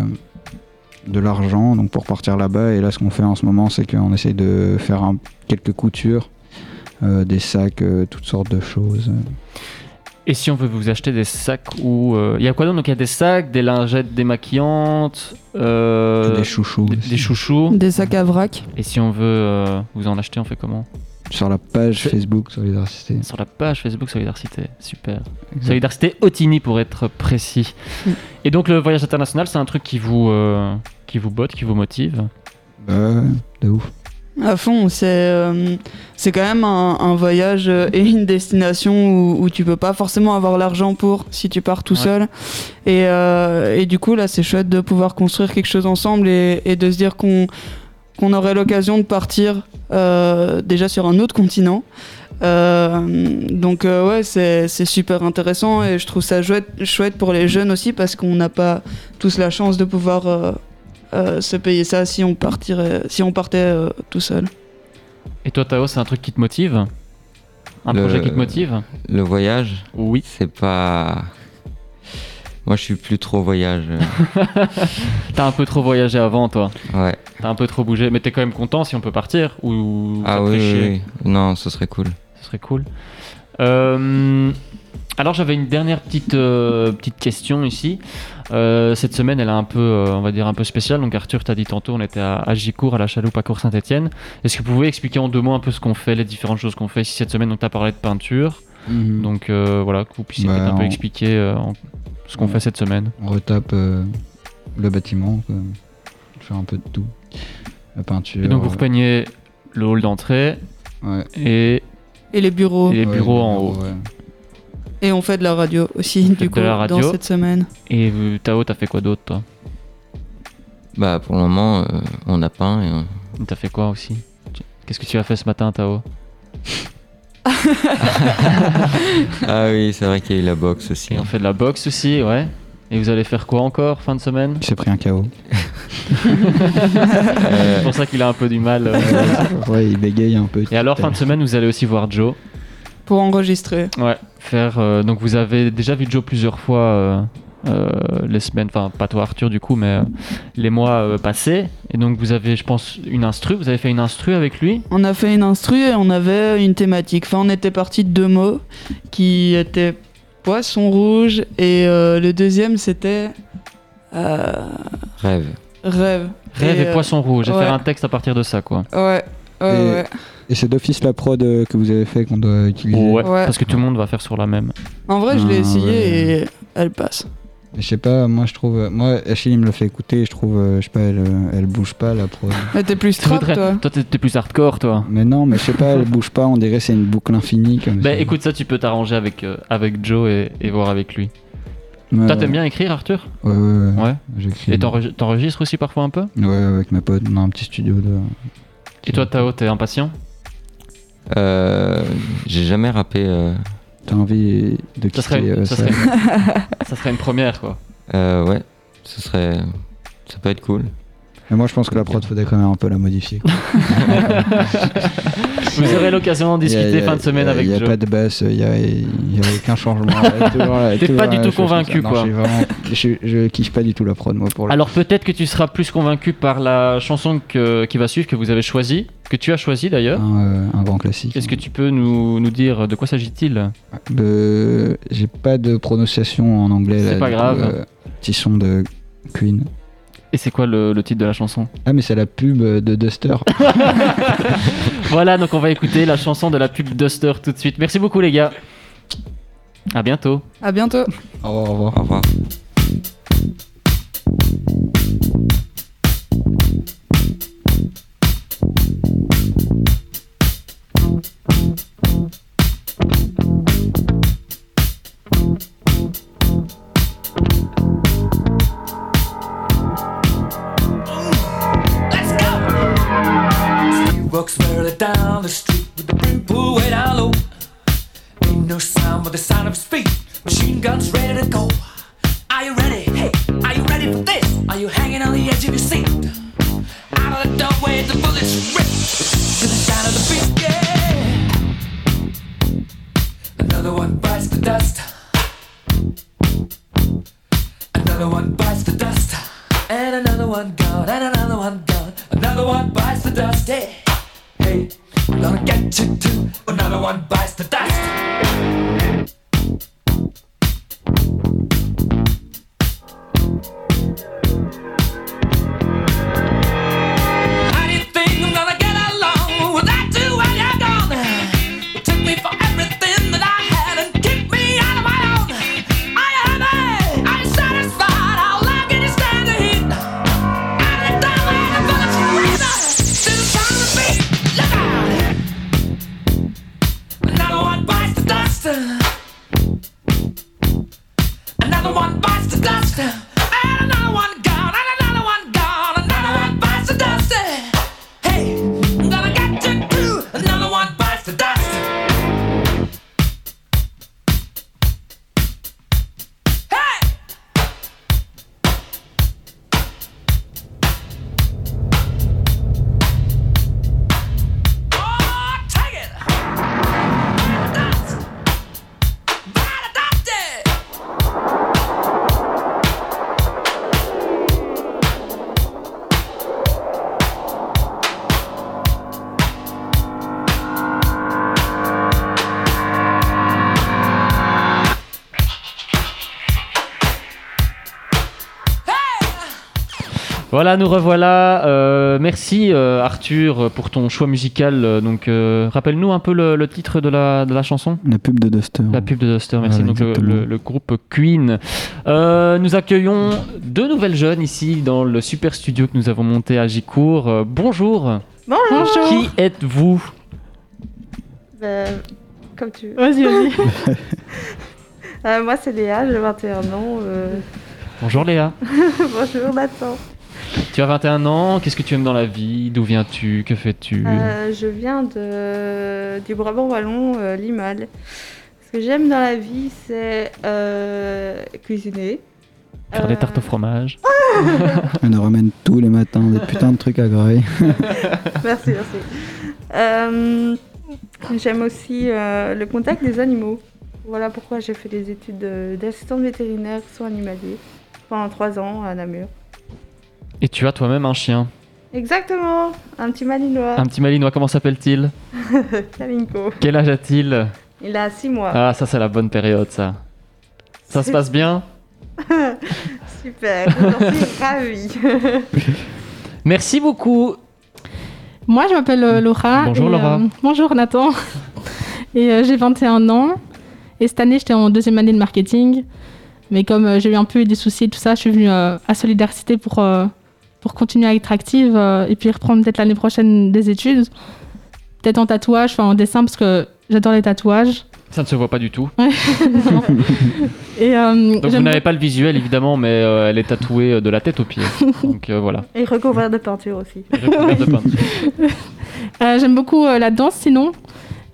de l'argent donc pour partir là-bas. Et là ce qu'on fait en ce moment c'est qu'on essaye de faire un- quelques coutures, euh, des sacs, euh, toutes sortes de choses. Et si on veut vous acheter des sacs ou euh, il y a quoi d'autre? Donc il y a des sacs, des lingettes démaquillantes, euh, Des chouchous des, des chouchous. Des sacs à vrac. Et si on veut euh, vous en acheter, on fait comment? Sur la page Facebook Solidarité. Sur la page Facebook Solidarité, super. Solidarité Otini pour être précis. Et donc le voyage international, c'est un truc qui vous euh, qui vous botte, qui vous motive. Bah de ouf. À fond, c'est euh, c'est quand même un, un voyage euh, et une destination où, où tu peux pas forcément avoir l'argent pour si tu pars tout Ouais. seul. Et, euh, et du coup, là, c'est chouette de pouvoir construire quelque chose ensemble et, et de se dire qu'on qu'on aurait l'occasion de partir déjà sur un autre continent. Euh, donc euh, ouais, c'est super intéressant et je trouve ça chouette, chouette pour les jeunes aussi parce qu'on n'a pas tous la chance de pouvoir euh, euh, se payer ça si on partirait, si on partait euh, tout seul. Et toi Tao, c'est un truc qui te motive? Un Le- projet qui te motive? Le voyage? Oui. C'est pas. Moi, je suis plus trop voyage. T'as un peu trop voyagé avant toi. Ouais. T'as un peu trop bougé, mais t'es quand même content si on peut partir ou Ah oui, oui. Non, ce serait cool. Ce serait cool. Euh, alors j'avais une dernière petite, euh, petite question ici. Euh, cette semaine, elle est un peu, euh, on va dire, un peu spéciale. Donc Arthur t'a dit tantôt, on était à, à Gicourt, à la chaloupe à Cour-Saint-Etienne. Est-ce que vous pouvez expliquer en deux mots un peu ce qu'on fait, les différentes choses qu'on fait? Ici cette semaine Donc t'as parlé de peinture. Mhm. Donc euh, voilà, que vous puissiez Bah, peut-être un peu on- expliquer euh, en- ce qu'on fait cette semaine. On retape euh, le bâtiment, quoi. faire un peu de tout. La peinture. Et donc vous euh, repeignez le hall d'entrée Ouais. et, Et les bureaux. et les Ouais, bureaux les en bureaux, haut. ouais. Et on fait de la radio aussi, du de coup, la radio. dans cette semaine. Et euh, Tao, t'as fait quoi d'autre toi? Bah, pour le moment, euh, on a peint et on- T'as fait quoi aussi? Qu'est-ce que tu as fait ce matin, Tao? Ah oui, c'est vrai qu'il y a eu la boxe aussi. Et on fait de la boxe aussi, ouais. Et vous allez faire quoi encore fin de semaine? Il s'est pris un KO. C'est pour ça qu'il a un peu du mal. euh. ouais, il bégaye un peu. Et alors, fin de semaine, vous allez aussi voir Joe. Pour enregistrer. Ouais, faire. euh, donc, vous avez déjà vu Joe plusieurs fois euh, les semaines, enfin, pas toi, Arthur, du coup, mais euh, les mois euh, passés. Et donc, vous avez, je pense, une instru. Vous avez fait une instru avec lui? On a fait une instru et on avait une thématique. Enfin, on était parti de deux mots qui étaient poisson rouge et euh, le deuxième c'était euh, Rêve. rêve. Rêve et, euh, poisson rouge. Et ouais. faire un texte à partir de ça, quoi. Ouais, ouais, et, ouais. et c'est d'office la prod euh, que vous avez fait qu'on doit utiliser. Ouais, Ouais. parce que tout le monde va faire sur la même. En vrai, je l'ai Ah, essayé ouais. et elle passe. Mais Je sais pas, moi je trouve. Moi, Achille il me le fait écouter je trouve, euh, je sais pas, elle, euh, elle bouge pas la prod. Mais t'es plus trap, toi. Toi, t'es plus hardcore, toi. Mais non, mais je sais pas, elle bouge pas, on dirait que c'est une boucle infinie comme Bah ça. écoute, ça, tu peux t'arranger avec, euh, avec Joe et, et voir avec lui. Toi, t'aimes bien écrire, Arthur? Ouais, ouais, ouais. Ouais. J'écris. Et t'enregistres aussi parfois un peu? Ouais, avec ma pote, on a un petit studio de. Et toi, Tao, t'es impatient? Euh, J'ai jamais rappé. euh, T'as envie de ça serait, quitter euh, ça, ça serait, ça serait une première, quoi. euh, ouais, ce serait. Ça peut être cool. Mais moi, je pense que la prod, faudrait quand même un peu la modifier. quoi. Vous aurez l'occasion d'en discuter a- fin de semaine a- avec Il n'y a Joe. pas de basse, il n'y a, il y a aucun changement. T'es pas du tout convaincu. Non, quoi. Vraiment- je, je kiffe pas du tout la prod, moi, pour le Alors peut-être que tu seras plus convaincu par la chanson que- qui va suivre, que vous avez choisie, que tu as choisie d'ailleurs. un, euh, un grand classique. Est-ce que tu peux nous, nous dire de quoi s'agit-il? De... J'ai pas de prononciation en anglais. C'est pas grave. coup, euh, petit son de Queen. Et c'est quoi le, le titre de la chanson? Ah, mais c'est la pub de Duster. Voilà, donc on va écouter la chanson de la pub Duster tout de suite. Merci beaucoup les gars. À bientôt. À bientôt. Au revoir. Au revoir. Walks merrily down the street with the brim pulled way down low. Ain't no sound but the sound of his feet. Machine guns ready to go. Are you ready? Hey, are you ready for this? Are you hanging on the edge of your seat? Out of the doorway, the bullets rip to the sound of the beat. Yeah. Another one bites the dust. Another one bites the dust. And another one gone, and another one gone. Another one bites the dust. Hey, hey, gonna get you too. Another one bites the dust. Stop. Voilà, nous revoilà. Euh, merci euh, Arthur pour ton choix musical. Donc, euh, rappelle-nous un peu le, le titre de la, de la chanson. La pub de Duster. La pub de Duster, merci. Voilà, Donc le, le- le groupe Queen. Euh, nous accueillons deux nouvelles jeunes ici dans le super studio que nous avons monté à Gicourt. Euh, bonjour. Bonjour. Qui êtes-vous? Comme tu veux. Vas-y, vas-y. Euh, moi, c'est Léa, j'ai 21 ans. euh. Bonjour Léa. Bonjour, Nathan. Tu as 21 ans. Qu'est-ce que tu aimes dans la vie? D'où viens-tu? Que fais-tu? Euh, je viens de, du Brabant Wallon, euh, Limal. Ce que j'aime dans la vie, c'est euh, cuisiner. Faire des tartes au fromage. Elle nous ramène tous les matins des putains de trucs à grailler. merci, merci. Euh, J'aime aussi euh, le contact des animaux. Voilà pourquoi j'ai fait des études de- d'assistante vétérinaire soins animaliers pendant trois ans à Namur. Et tu as toi-même un chien. Exactement, un petit malinois. Un petit malinois, comment s'appelle-t-il Kalinko. Quel âge a-t-il Il a six mois. Ah, ça c'est la bonne période ça. Ça se passe bien Super, j'en suis ravie. Merci beaucoup. Moi, je m'appelle euh, Laura. Bonjour, et, Laura. euh, bonjour Nathan. et euh, j'ai 21 ans. Et cette année, j'étais en deuxième année de marketing. Mais comme euh, j'ai eu un peu des soucis et tout ça, je suis venue euh, à Solidarité pour, euh, pour continuer à être active euh, et puis reprendre peut-être l'année prochaine des études. Peut-être en tatouage, enfin en dessin, parce que j'adore les tatouages. Ça ne se voit pas du tout. Et, euh, Donc vous n'avez pas le visuel évidemment, mais euh, elle est tatouée euh, de la tête aux pieds. Donc euh, voilà. Et recouvert de peinture aussi. Recouverte de peinture. Euh, J'aime beaucoup euh, la danse sinon,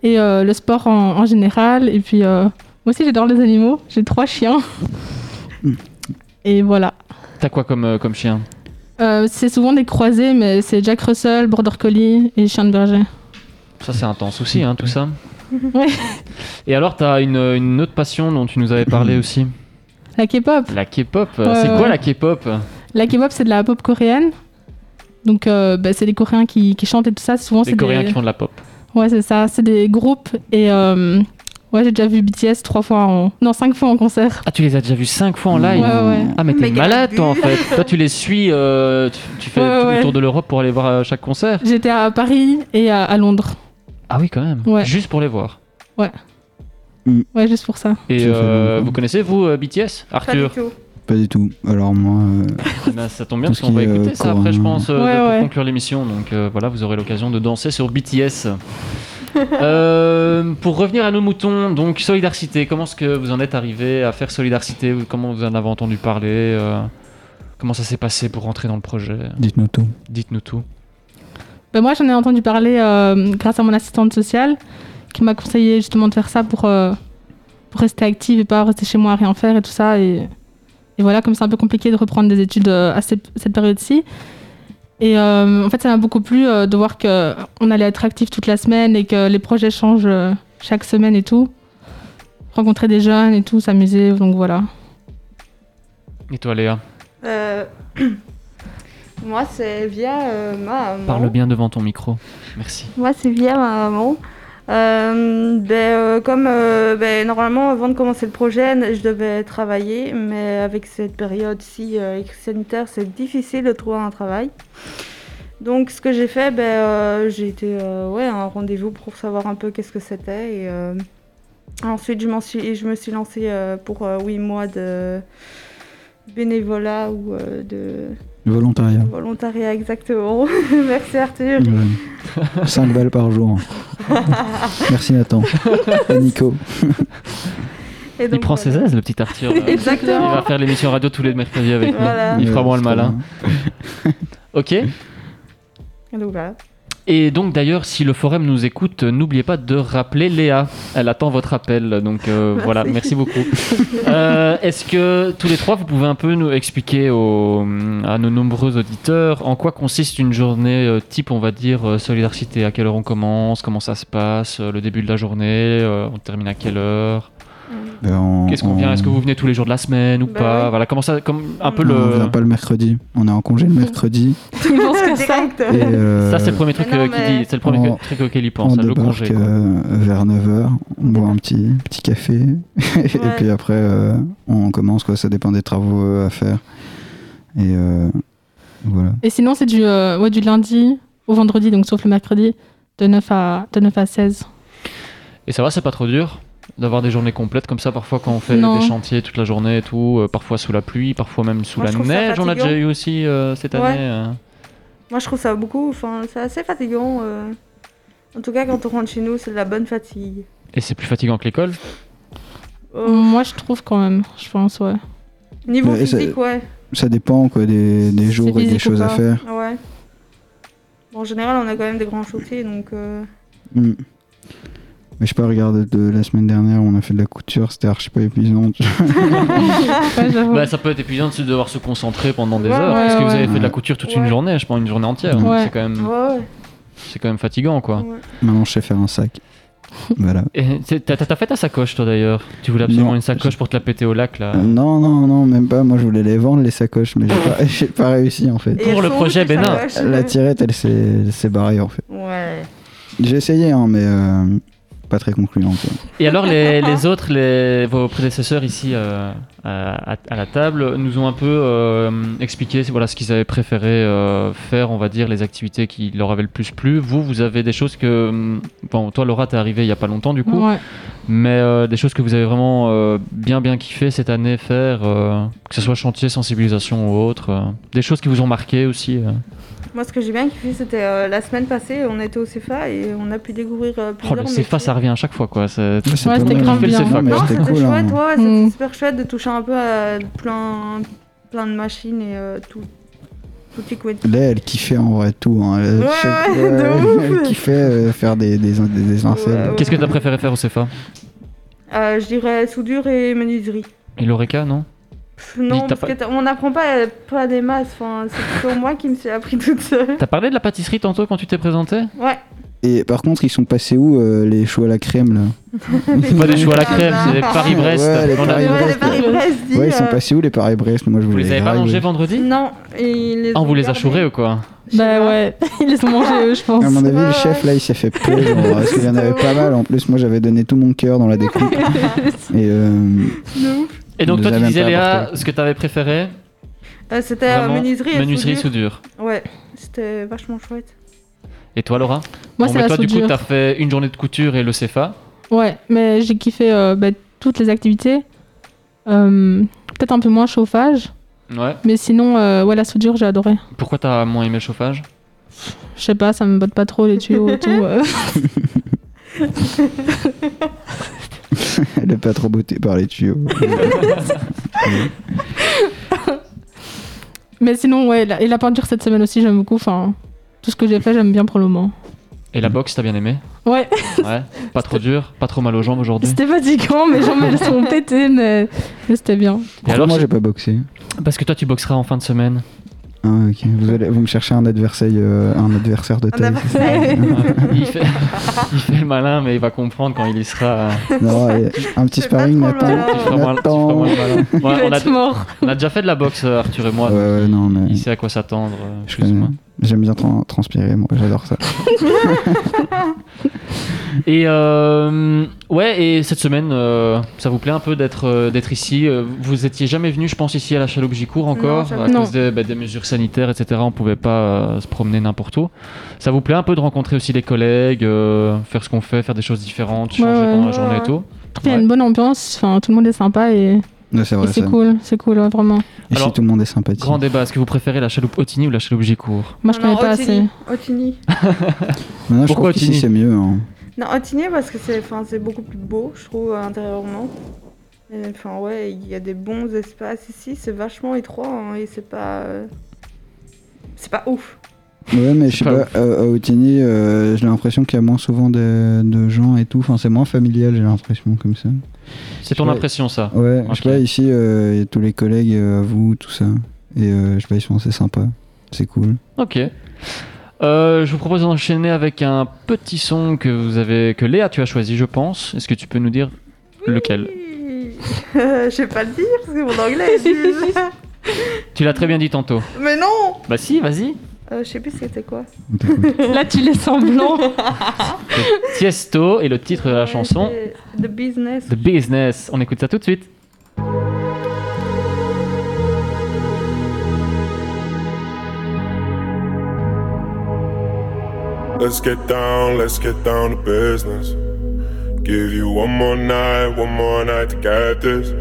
et euh, le sport en, en général. Et puis, euh, moi aussi, j'adore les animaux. J'ai trois chiens. Et voilà. T'as quoi comme, euh, comme chien? Euh, c'est souvent des croisés, mais c'est Jack Russell, Border Collie et Chien de berger. Ça, c'est intense aussi, hein, tout ça. Ouais. Et alors, tu as une, une autre passion dont tu nous avais parlé aussi La K-pop. La K-pop. C'est quoi la K-pop? La K-pop, c'est de la pop coréenne. Donc, euh, bah, c'est des Coréens qui, qui chantent et tout ça. Souvent, Les c'est Coréens des... qui font de la pop. Ouais, c'est ça. C'est des groupes. Et euh, ouais, j'ai déjà vu BTS trois fois en. Non, cinq fois en concert. Ah, tu les as déjà vus cinq fois en live Ouais, ouais. Ah, mais t'es malade, toi, en fait. toi, tu les suis, euh, tu, tu fais Ouais, tout le tour de l'Europe pour aller voir euh, chaque concert. J'étais à Paris et à, à Londres. Ah oui, quand même. Ouais. Juste pour les voir. Ouais. Mm. Ouais, juste pour ça. Et euh, longtemps. vous connaissez, vous, euh, BTS Arthur Pas du tout. Alors moi, euh, Eh ben, ça tombe bien Tout parce ce qu'on va écouter euh, ça après, je pense, euh, Ouais, de- pour ouais. conclure l'émission. Donc euh, voilà, vous aurez l'occasion de danser sur BTS. Euh, pour revenir à nos moutons, donc Solidarité, comment est-ce que vous en êtes arrivé à faire Solidarité Comment vous en avez entendu parler euh, Comment ça s'est passé pour rentrer dans le projet? Dites-nous tout. Dites-nous tout. Ben, moi, j'en ai entendu parler euh, grâce à mon assistante sociale qui m'a conseillé justement de faire ça pour, euh, pour rester active et pas rester chez moi à rien faire et tout ça. Et, et voilà, comme c'est un peu compliqué de reprendre des études euh, à cette, cette période-ci. Et euh, en fait, ça m'a beaucoup plu euh, de voir qu'on allait être actif toute la semaine et que les projets changent euh, chaque semaine et tout. Rencontrer des jeunes et tout, s'amuser, donc voilà. Et toi, Léa? Euh, Moi, c'est via euh, ma maman. Parle bien devant ton micro. Merci. Moi, c'est via ma maman. Euh, ben, euh, comme euh, ben, normalement, avant de commencer le projet, je devais travailler, mais avec cette période-ci euh, sanitaire, c'est difficile de trouver un travail. Donc, ce que j'ai fait, ben, j'ai été ouais, à un rendez-vous pour savoir un peu qu'est-ce que c'était. Et ensuite, je, me suis lancée pour 8 mois de bénévolat ou de Volontariat. volontariat, exactement. Merci Arthur. 5 balles par jour. Merci Nathan. Et Nico. Et Il prend voilà. ses aises, le petit Arthur. Exactement. Il va faire l'émission radio tous les mercredis avec Voilà. nous. Il fera Ouais, moins le malin. ok. Et donc voilà. Et donc d'ailleurs, si le forum nous écoute, euh, n'oubliez pas de rappeler Léa. Elle attend votre appel. Donc euh, Merci. voilà, merci beaucoup. Euh, Est-ce que tous les trois, vous pouvez un peu nous expliquer aux- à nos nombreux auditeurs en quoi consiste une journée type, on va dire, solidarité? À quelle heure on commence? Comment ça se passe Le début de la journée On termine à quelle heure? Ben, on- Qu'est-ce qu'on on- vient Est-ce que vous venez tous les jours de la semaine ou Bah pas oui. Voilà, comment ça, comme un peu On le. vient pas le mercredi. On est en congé le mercredi. Ils pensent que ça. Direct. Et, euh, Ça, c'est le premier truc Mais non, euh, qu'il mais- dit. C'est le premier On- truc auquel il pense. on à le congé. euh, vers 9h, on boit un petit, petit café. et puis après, euh, on commence. Quoi. Ça dépend des travaux euh, à faire. Et euh, voilà. Et sinon, c'est du, euh, ouais, du lundi au vendredi, donc sauf le mercredi, de 9 à, de 9 à 16. Et ça va, c'est pas trop dur d'avoir des journées complètes comme ça parfois quand on fait Non. des chantiers toute la journée et tout, euh, parfois sous la pluie, parfois même sous Moi, la neige. On a fatigant. déjà eu aussi euh, cette Ouais. année. euh. Moi, je trouve ça beaucoup. Enfin, c'est assez fatigant. euh. En tout cas, quand on rentre chez nous, c'est de la bonne fatigue. Et c'est plus fatigant que l'école? Euh, Moi, je trouve quand même, je pense, ouais. Niveau Mais ça- physique, ouais. Ça dépend quoi, des, des jours et des choses à faire. Ouais. Bon, en général, on a quand même des grands chantiers, donc. euh, Mm. Mais je sais pas, regarde, de la semaine dernière, on a fait de la couture, c'était archi pas épuisant. Ouais. Bah, ça peut être épuisant de devoir se concentrer pendant des Ouais, heures ouais, parce que vous avez fait de la couture toute une journée, je pense une journée entière. C'est quand même, Ouais, ouais. c'est quand même fatigant quoi. ouais. Maintenant, je sais faire un sac. voilà. T'as fait ta sacoche toi d'ailleurs? Tu voulais absolument Non. une sacoche pour te la péter au lac là. Euh, non, non, non, même pas. Moi, je voulais les vendre, les sacoches, mais j'ai pas, pas réussi en fait. Et Pour le où, projet Bénin? La tirette, elle s'est elle s'est barrée en fait. Ouais. J'ai essayé, hein, mais euh, pas très concluant. quoi. Et alors les, les autres, les, vos prédécesseurs ici euh, à, la table, nous ont un peu euh, expliqué voilà, ce qu'ils avaient préféré euh, faire, on va dire, les activités qui leur avaient le plus plu. Vous, vous avez des choses que... hum, Bon, toi Laura, t'es arrivée il y a pas longtemps du coup, Ouais. mais euh, des choses que vous avez vraiment euh, bien bien kiffé cette année faire, euh, que ce soit chantier, sensibilisation ou autre, euh, des choses qui vous ont marqué aussi. euh. Moi, ce que j'ai bien kiffé, c'était euh, la semaine passée, on était au CEFA et on a pu découvrir euh, Oh, plusieurs le CEFA, ça revient à chaque fois quoi. C'est Ouais, c'était grave bien. Non. Non, c'était cool. chouette, hein. ouais, c'était Mm. super chouette de toucher un peu à plein, plein de machines et euh, tout. Là, elle kiffait en vrai tout. Hein. Elle, Ouais, chaque- ouais, de ouf. elle kiffait euh, faire des, des, des, des. Ouais. Qu'est-ce que t'as préféré faire au CEFA Euh, je dirais soudure et menuiserie. Et l'ORECA, non? Non, T'as parce pas- que t'as- on n'apprend pas, pas des masses. Enfin, c'est plutôt moi qui me suis appris toute seule. T'as parlé de la pâtisserie tantôt quand tu t'es présenté? Ouais. Et par contre, ils sont passés où euh, les choux à la crème là Pas des choux à la crème, c'est des Paris-Brest. Ouais, les Paris-Brest. les Ouais, ils sont euh, passés où les Paris-Brest Moi, je Vous les avez pas mangés vendredi Non, et ils les Ah, on vous les a chourés ou quoi Bah ouais, ils les ont mangés eux, je pense. À mon avis, le chef là, il s'est fait peu, genre, parce qu'il y en avait pas mal. En plus, moi, j'avais donné tout mon cœur dans la découpe. Et, euh, Et donc toi tu disais Léa, ce que t'avais préféré Euh, C'était menuiserie et menuiserie soudure. Ouais, c'était vachement chouette. Et toi Laura Moi, Bon, c'est mais la toi du coup soudure. t'as fait une journée de couture et le CFA. Ouais, mais j'ai kiffé euh, bah, toutes les activités. Euh, Peut-être un peu moins chauffage. Ouais. Mais sinon, euh, ouais, la soudure, j'ai adoré. Pourquoi t'as moins aimé le chauffage Je sais pas, ça me botte pas trop les tuyaux et tout. euh. Elle est pas trop beauté par les tuyaux. Mais sinon, ouais, la- et la peinture cette semaine aussi, j'aime beaucoup. Enfin, tout ce que j'ai fait, j'aime bien pour le moment. Et la boxe t'as bien aimé Ouais, Ouais. Pas trop dur, pas trop mal aux jambes aujourd'hui. c'était fatigant, mes jambes elles sont pétées, mais, mais c'était bien. Et alors moi, j'ai pas boxé. Parce que toi tu boxeras en fin de semaine. Ah, ok. Vous, allez, vous me cherchez un adversaire, euh, un adversaire de taille. il, fait, il fait le malin mais il va comprendre quand il y sera. Non, et un petit sparring, Nathan. Nathan. moins le malin. Il va on, a, être mort. on a déjà fait de la boxe Arthur et moi. Ouais, ouais, non, mais Il sait à quoi s'attendre. euh. J'aime bien tran- transpirer, moi, j'adore ça. Et euh, ouais, et cette semaine, euh, ça vous plaît un peu d'être euh, d'être ici Vous étiez jamais venu, je pense, ici à la Chaloupe Gicourt encore, à Non. cause des, bah, des mesures sanitaires, etc. On pouvait pas se promener n'importe où. Ça vous plaît un peu de rencontrer aussi les collègues, faire ce qu'on fait, faire des choses différentes, changer Ouais, ouais. pendant la journée et tout? Qu'il y a une bonne ambiance, enfin, tout le monde est sympa et, Ouais, c'est et vrai, c'est ça. cool, c'est cool, ouais, vraiment. Ici, Alors, tout le monde est sympathique. Grand débat, est-ce que vous préférez la Chaloupe Otigny ou la Chaloupe Gicourt Moi, je connais pas assez. Otigny. Maintenant, je Pourquoi Otigny c'est mieux. hein. Non, Otigny parce que c'est enfin, c'est beaucoup plus beau, je trouve, intérieurement. Et, Enfin, ouais, il y a des bons espaces ici, c'est vachement étroit hein, et c'est pas. euh, C'est pas ouf. Ouais, mais je sais pas pas, euh, à Otigny, euh, j'ai l'impression qu'il y a moins souvent de, de gens et tout. Enfin, c'est moins familial, j'ai l'impression, comme ça. C'est ton impression, ça Ouais, je Ok. sais pas, ici, euh, il y a tous les collègues, euh, à vous, tout ça. Et euh, je sais pas, ils sont assez sympas. C'est cool. Ok. Euh, je vous propose d'enchaîner avec un petit son que vous avez, que Léa tu as choisi, je pense. Est-ce que tu peux nous dire lequel? Je vais pas le dire parce que mon anglais est nul. Tu l'as très bien dit tantôt. Mais non Bah si, vas-y. Euh, Je sais plus c'était quoi. Là, tu laisses semblant. Tiesto et le titre de la chanson The Business. The Business. On écoute ça tout de suite. Let's get down, let's get down to business. Give you one more night, one more night to get this.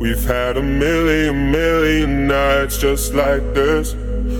We've had a million, million nights just like this.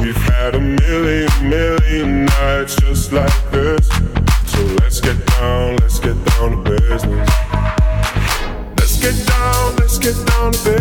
We've had a million, million nights just like this. So let's get down, let's get down to business. Let's get down, let's get down to business.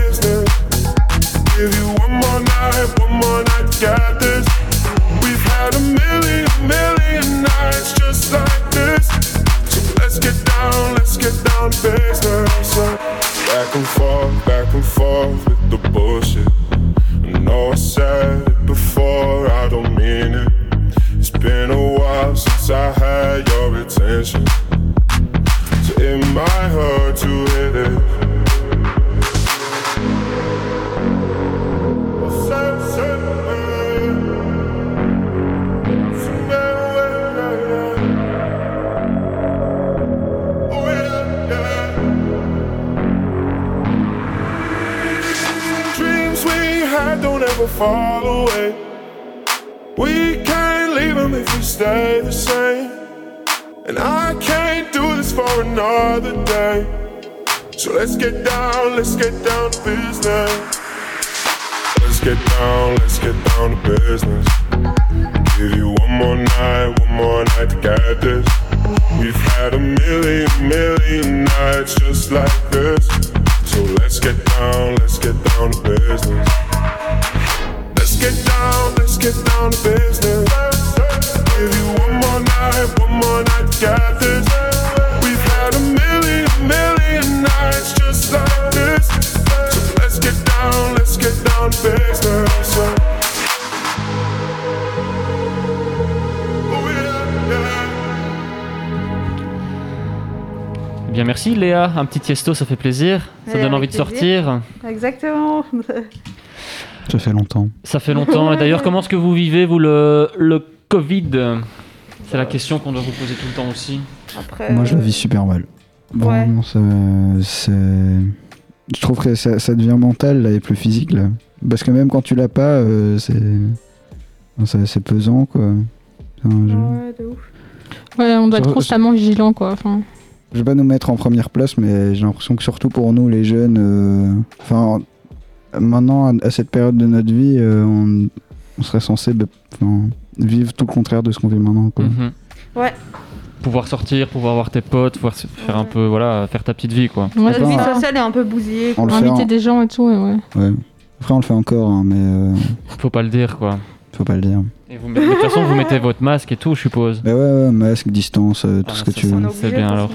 Un petit tiesto, ça fait plaisir. Ça Et donne envie de sortir. Exactement. Ça fait longtemps. Ça fait longtemps. Et d'ailleurs, comment est-ce que vous vivez, vous, le, le Covid? C'est la question qu'on doit vous poser tout le temps aussi. Après, Moi, je la euh, vis super mal. Vraiment, ça- c'est. Je trouve que ça, ça devient mental là, et plus physique. Là. Parce que même quand tu l'as pas, euh, c'est. c'est c'est pesant quoi. Enfin, je... Ouais, de ouf. Ouais, on doit être constamment vigilant, quoi. Enfin, je vais pas nous mettre en première place, mais j'ai l'impression que surtout pour nous, les jeunes, euh, enfin, maintenant, à, à cette période de notre vie, euh, on, on serait censé vivre tout le contraire de ce qu'on vit maintenant. Quoi. Mhm. Ouais. Pouvoir sortir, pouvoir voir tes potes, pouvoir faire un peu, voilà, faire ta petite vie, quoi. Ouais, c'est vie sociale est un peu bousillée. On inviter en- des gens et tout, ouais. ouais. Ouais. Après, on le fait encore, hein, mais euh, Faut pas le dire, quoi. faut pas le dire. Et vous, mais de toute façon, vous mettez votre masque et tout, je suppose. Bah ouais, ouais, masque, distance, euh, tout Ah, ce que ça, tu ça, veux. C'est bien alors.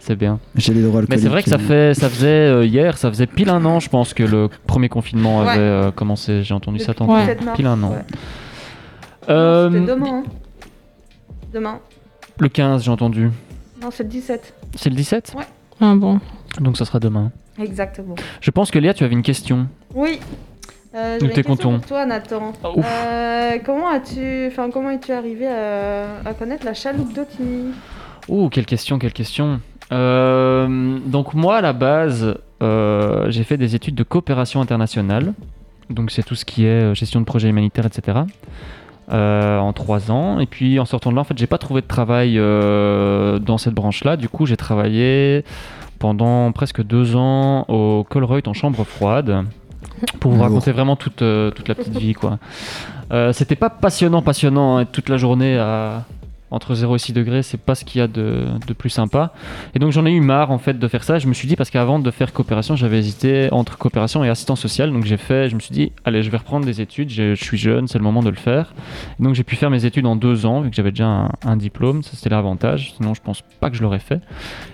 C'est bien. J'ai les droits Mais c'est vrai que ça fait, ça faisait euh, hier, ça faisait pile un an, je pense que le premier confinement Ouais. avait euh, commencé. J'ai entendu ça tantôt. le 17 mars, Pile un an. ouais. Euh, C'était demain. hein. Demain. le 15, j'ai entendu. Non, c'est le 17. C'est le 17 Ouais. Ah bon. Donc ça sera demain. Exactement. Je pense que Léa, tu avais une question. Oui. Euh, question t'écoutons. pour toi, Nathan. Ah, ouf. Euh, comment as-tu, enfin, comment es-tu arrivé à, à connaître la chaloupe d'Otigny Ouh, quelle question, quelle question. Euh, donc moi, à la base, euh, j'ai fait des études de coopération internationale. Donc c'est tout ce qui est euh, gestion de projets humanitaires, etc. euh, en trois ans. Et puis en sortant de là, en fait, j'ai pas trouvé de travail dans cette branche-là. Du coup, j'ai travaillé pendant presque deux ans au Colruyt en chambre froide pour vous raconter vraiment toute, toute la petite vie, quoi. C'était pas passionnant, passionnant, hein, toute la journée à entre 0 et 6 degrés, c'est pas ce qu'il y a de, de plus sympa. Et donc j'en ai eu marre en fait de faire ça. Je me suis dit parce qu'avant de faire coopération, j'avais hésité entre coopération et assistance sociale. Donc j'ai fait, je me suis dit, allez, je vais reprendre des études. Je, suis jeune, c'est le moment de le faire. Et donc j'ai pu faire mes études en deux ans vu que j'avais déjà un, diplôme. Ça c'était l'avantage. Sinon je pense pas que je l'aurais fait.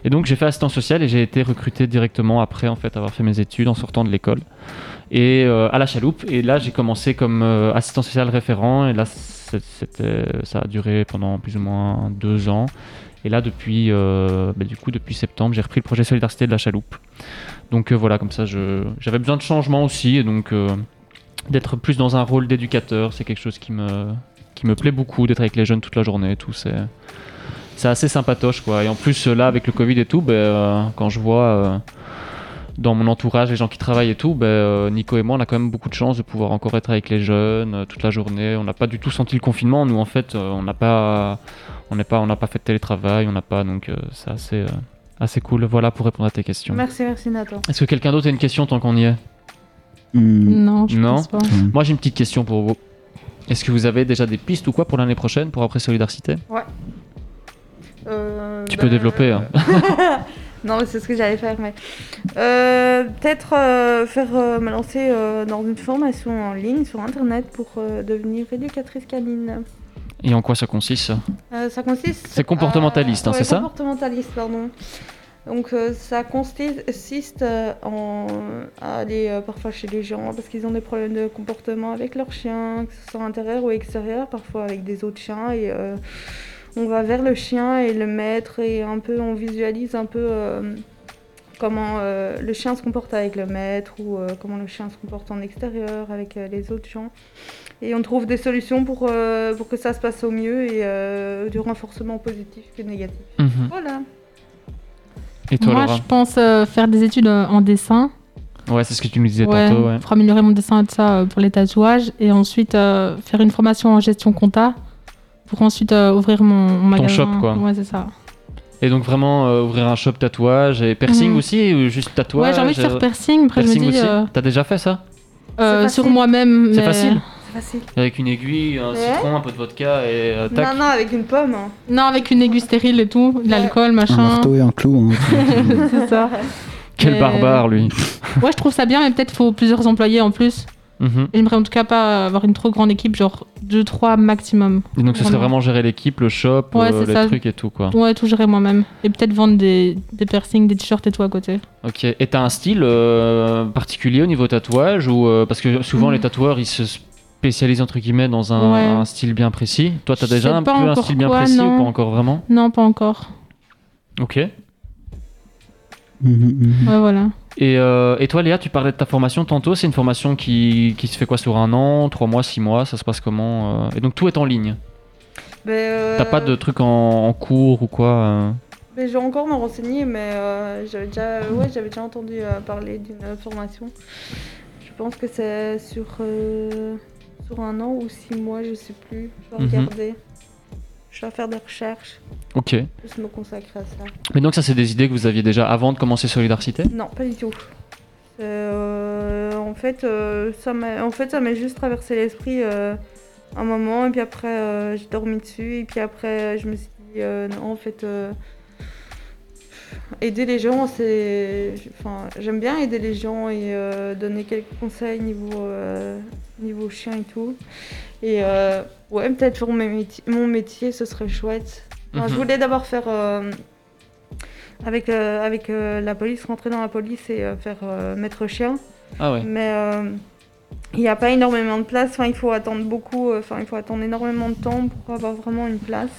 Et donc j'ai fait assistance sociale et j'ai été recruté directement après en fait avoir fait mes études en sortant de l'école et euh, à la chaloupe. Et là, j'ai commencé comme euh, assistant social référent. Et là, ça a duré pendant plus ou moins deux ans. Et là, depuis, euh, bah, du coup, depuis septembre, j'ai repris le projet Solidarité de la chaloupe. Donc euh, voilà, comme ça, j'avais besoin de changement aussi. Et donc, euh, d'être plus dans un rôle d'éducateur, c'est quelque chose qui me, qui me plaît beaucoup, d'être avec les jeunes toute la journée. et Tout, c'est, assez sympatoche, quoi. Et en plus, là, avec le Covid et tout, ben, euh, quand je vois. Dans mon entourage, les gens qui travaillent et tout, ben, euh, Nico et moi, on a quand même beaucoup de chance de pouvoir encore être avec les jeunes euh, toute la journée. On n'a pas du tout senti le confinement. Nous, en fait, euh, on n'a pas, on n'est pas, on n'a pas fait de télétravail, on n'a pas, donc c'est assez, assez cool. Voilà pour répondre à tes questions. Merci, merci Nathan. Est-ce que quelqu'un d'autre a une question tant qu'on y est? Non, je Non. pense pas. Moi, j'ai une petite question pour vous. Est-ce que vous avez déjà des pistes ou quoi pour l'année prochaine pour après Solidarité? Ouais. Euh, Tu peux développer. hein. non, mais c'est ce que j'allais faire. Mais Euh, peut-être euh, faire euh, me lancer euh, dans une formation en ligne sur internet pour devenir éducatrice canine. Et en quoi ça consiste? Ça consiste. C'est comportementaliste, hein, ouais, c'est ça? Comportementaliste, pardon. Donc ça consiste en à aller parfois chez les gens parce qu'ils ont des problèmes de comportement avec leurs chiens, que ce soit intérieur ou extérieur, parfois avec des autres chiens et on va vers le chien et le maître et un peu on visualise un peu euh, comment euh, le chien se comporte avec le maître ou euh, comment le chien se comporte en extérieur avec euh, les autres gens. Et on trouve des solutions pour, euh, pour que ça se passe au mieux et euh, du renforcement positif que négatif. Mhm. Voilà. Et toi, Moi, Laura je pense euh, faire des études en dessin. Ouais, c'est ce que tu nous disais Ouais, tantôt. Ouais. Pour améliorer mon dessin et tout ça euh, pour les tatouages. Et ensuite euh, faire une formation en gestion compta pour ensuite euh, ouvrir mon, mon magasin. shop, quoi. Ouais, c'est ça. Et donc vraiment euh, ouvrir un shop tatouage et piercing Mhm. aussi ou juste tatouage Ouais, j'ai envie de faire euh, piercing. Après, je me piercing dis, aussi euh, T'as déjà fait ça? euh, sur moi-même. C'est mais- facile C'est facile. Avec une aiguille, un Ouais. citron, un peu de vodka et euh, tac. Non, non, avec une pomme. hein. Non, avec une aiguille stérile et tout, de l'alcool, Un machin. marteau et un clou. hein. c'est ça. Quel barbare lui. Ouais, je trouve ça bien, mais peut-être faut plusieurs employés en plus. Mhm. J'aimerais en tout cas pas avoir une trop grande équipe, genre 2-3 maximum. Et donc ce serait vraiment gérer l'équipe, le shop, Ouais, euh, les ça. trucs et tout quoi. Ouais, tout gérer moi-même. Et peut-être vendre des, des piercings, des t-shirts et tout à côté. Ok. Et t'as un style euh, particulier au niveau tatouage ou euh, parce que souvent Mm. les tatoueurs ils se spécialisent entre guillemets dans un, Ouais. un style bien précis. Toi t'as déjà un peu un style bien quoi, précis non. ou pas encore vraiment? Non, pas encore. Ok. Mhm, Ouais, voilà. Et, euh, et toi Léa, tu parlais de ta formation tantôt. C'est une formation qui, qui se fait quoi sur un an, trois mois, six mois? Ça se passe comment euh? Et donc tout est en ligne? Ben, euh, T'as pas de truc en, en cours ou quoi euh? Ben, je vais encore me renseigner, mais j'avais déjà, ouais, j'avais déjà entendu parler d'une formation. Je pense que c'est sur, sur un an ou six mois, je sais plus. Je vais Mhm. regarder. Je vais faire des recherches. Ok. Juste me consacrer à ça. Mais donc ça c'est des idées que vous aviez déjà avant de commencer Solidarité? Non, pas du tout. Euh, en fait, euh, ça m'a, en fait, ça m'a juste traversé l'esprit euh, un moment, et puis après, j'ai dormi dessus, et puis après, je me suis dit, non, en fait, aider les gens, c'est, enfin, j'aime bien aider les gens et donner quelques conseils niveau, niveau chien et tout. Et euh, ouais, peut-être pour mes métiers- mon métier, ce serait chouette. Enfin, Je Mhm. voulais d'abord faire euh, avec, euh, avec euh, la police, rentrer dans la police et faire maître chien. Ah ouais. Mais il n'y a pas énormément de place. Enfin, il faut attendre beaucoup. Enfin, il faut attendre énormément de temps pour avoir vraiment une place.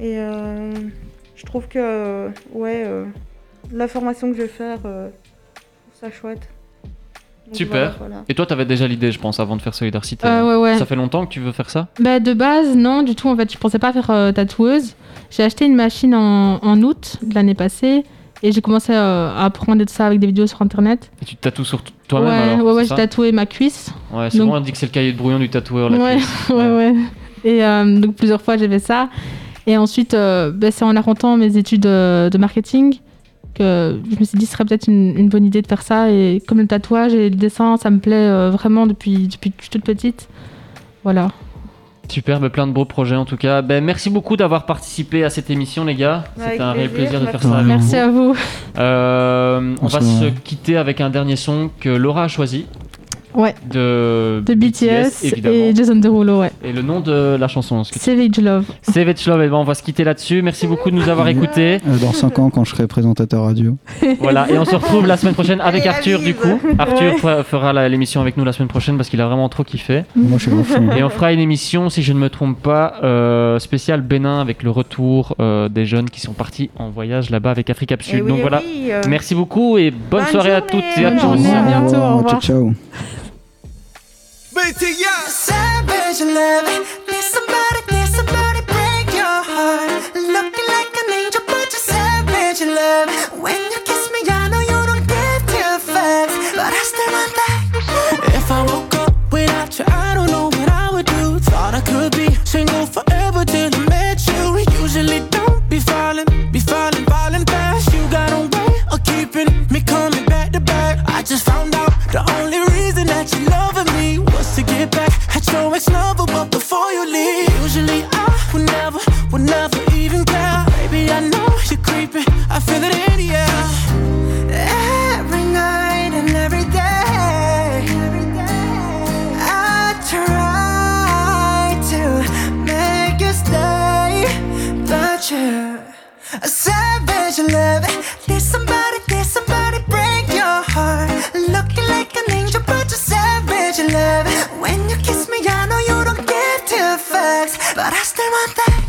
Et je trouve que ouais, la formation que je vais faire, je trouve ça chouette. Super. voilà, voilà. Et toi t'avais déjà l'idée je pense avant de faire Solidarité. Euh, ouais, ouais. Ça fait longtemps que tu veux faire ça? Bah, de base, non, du tout. En fait, je pensais pas faire euh, tatoueuse. J'ai acheté une machine en, en août de l'année passée et j'ai commencé euh, à apprendre de ça avec des vidéos sur internet. Et tu te tatoues sur toi-même ouais, alors ouais, j'ai tatoué ma cuisse. Ouais, souvent Donc- on dit que c'est le cahier de brouillon du tatoueur la ouais, cuisse. ouais, ouais. Et donc plusieurs fois j'ai fait ça. Et ensuite, bah, c'est en arrêtant mes études de marketing que je me suis dit ce serait peut-être une, une bonne idée de faire ça. Et comme le tatouage et le dessin, ça me plaît euh, vraiment depuis, depuis que je suis toute petite. Voilà. Super, plein de beaux projets en tout cas. Ben, merci beaucoup d'avoir participé à cette émission les gars. C'était un réel plaisir, plaisir de faire ça avec Merci à vous. Euh, on va se quitter avec un dernier son que Laura a choisi. Ouais. De, De BTS, et Jason Derulo, ouais. Et le nom de la chanson tu- Savage Love. Savage Love, et ben on va se quitter là-dessus. Merci beaucoup de nous avoir écoutés. Euh, Dans 5 ans, quand je serai présentateur radio. Voilà, et on se retrouve la semaine prochaine avec Arthur du coup. Arthur Ouais. fera- l'émission avec nous la semaine prochaine parce qu'il a vraiment trop kiffé. Moi, je suis. Et on fera une émission, si je ne me trompe pas, euh, spéciale Bénin avec le retour euh, des jeunes qui sont partis en voyage là-bas avec Africa Sud. Eh oui, Donc eh voilà, oui, euh. merci beaucoup et bonne, Bonne soirée à toutes et à Bonne tous. journée, à bientôt, au revoir. Ciao, ciao. Savage love. There's somebody, there's somebody break your heart. Looking like an angel, but you're savage love. When you kiss me, I know you don't give two fucks, but I still want that. If I woke up without you, I don't know what I would do. Thought I could be single forever till I met you. Usually don't be falling, be falling, falling fast. You got a way of keeping me coming back to back. I just found out the only reason that you're loving me was to get back at your ex lover, but before you leave, usually I would never, would never even care. Baby, I know you're creeping, I feel it in the air. Every night and every day, I try to make you stay, but you're a savage love. There's somebody, there's somebody break your heart. Looking like but I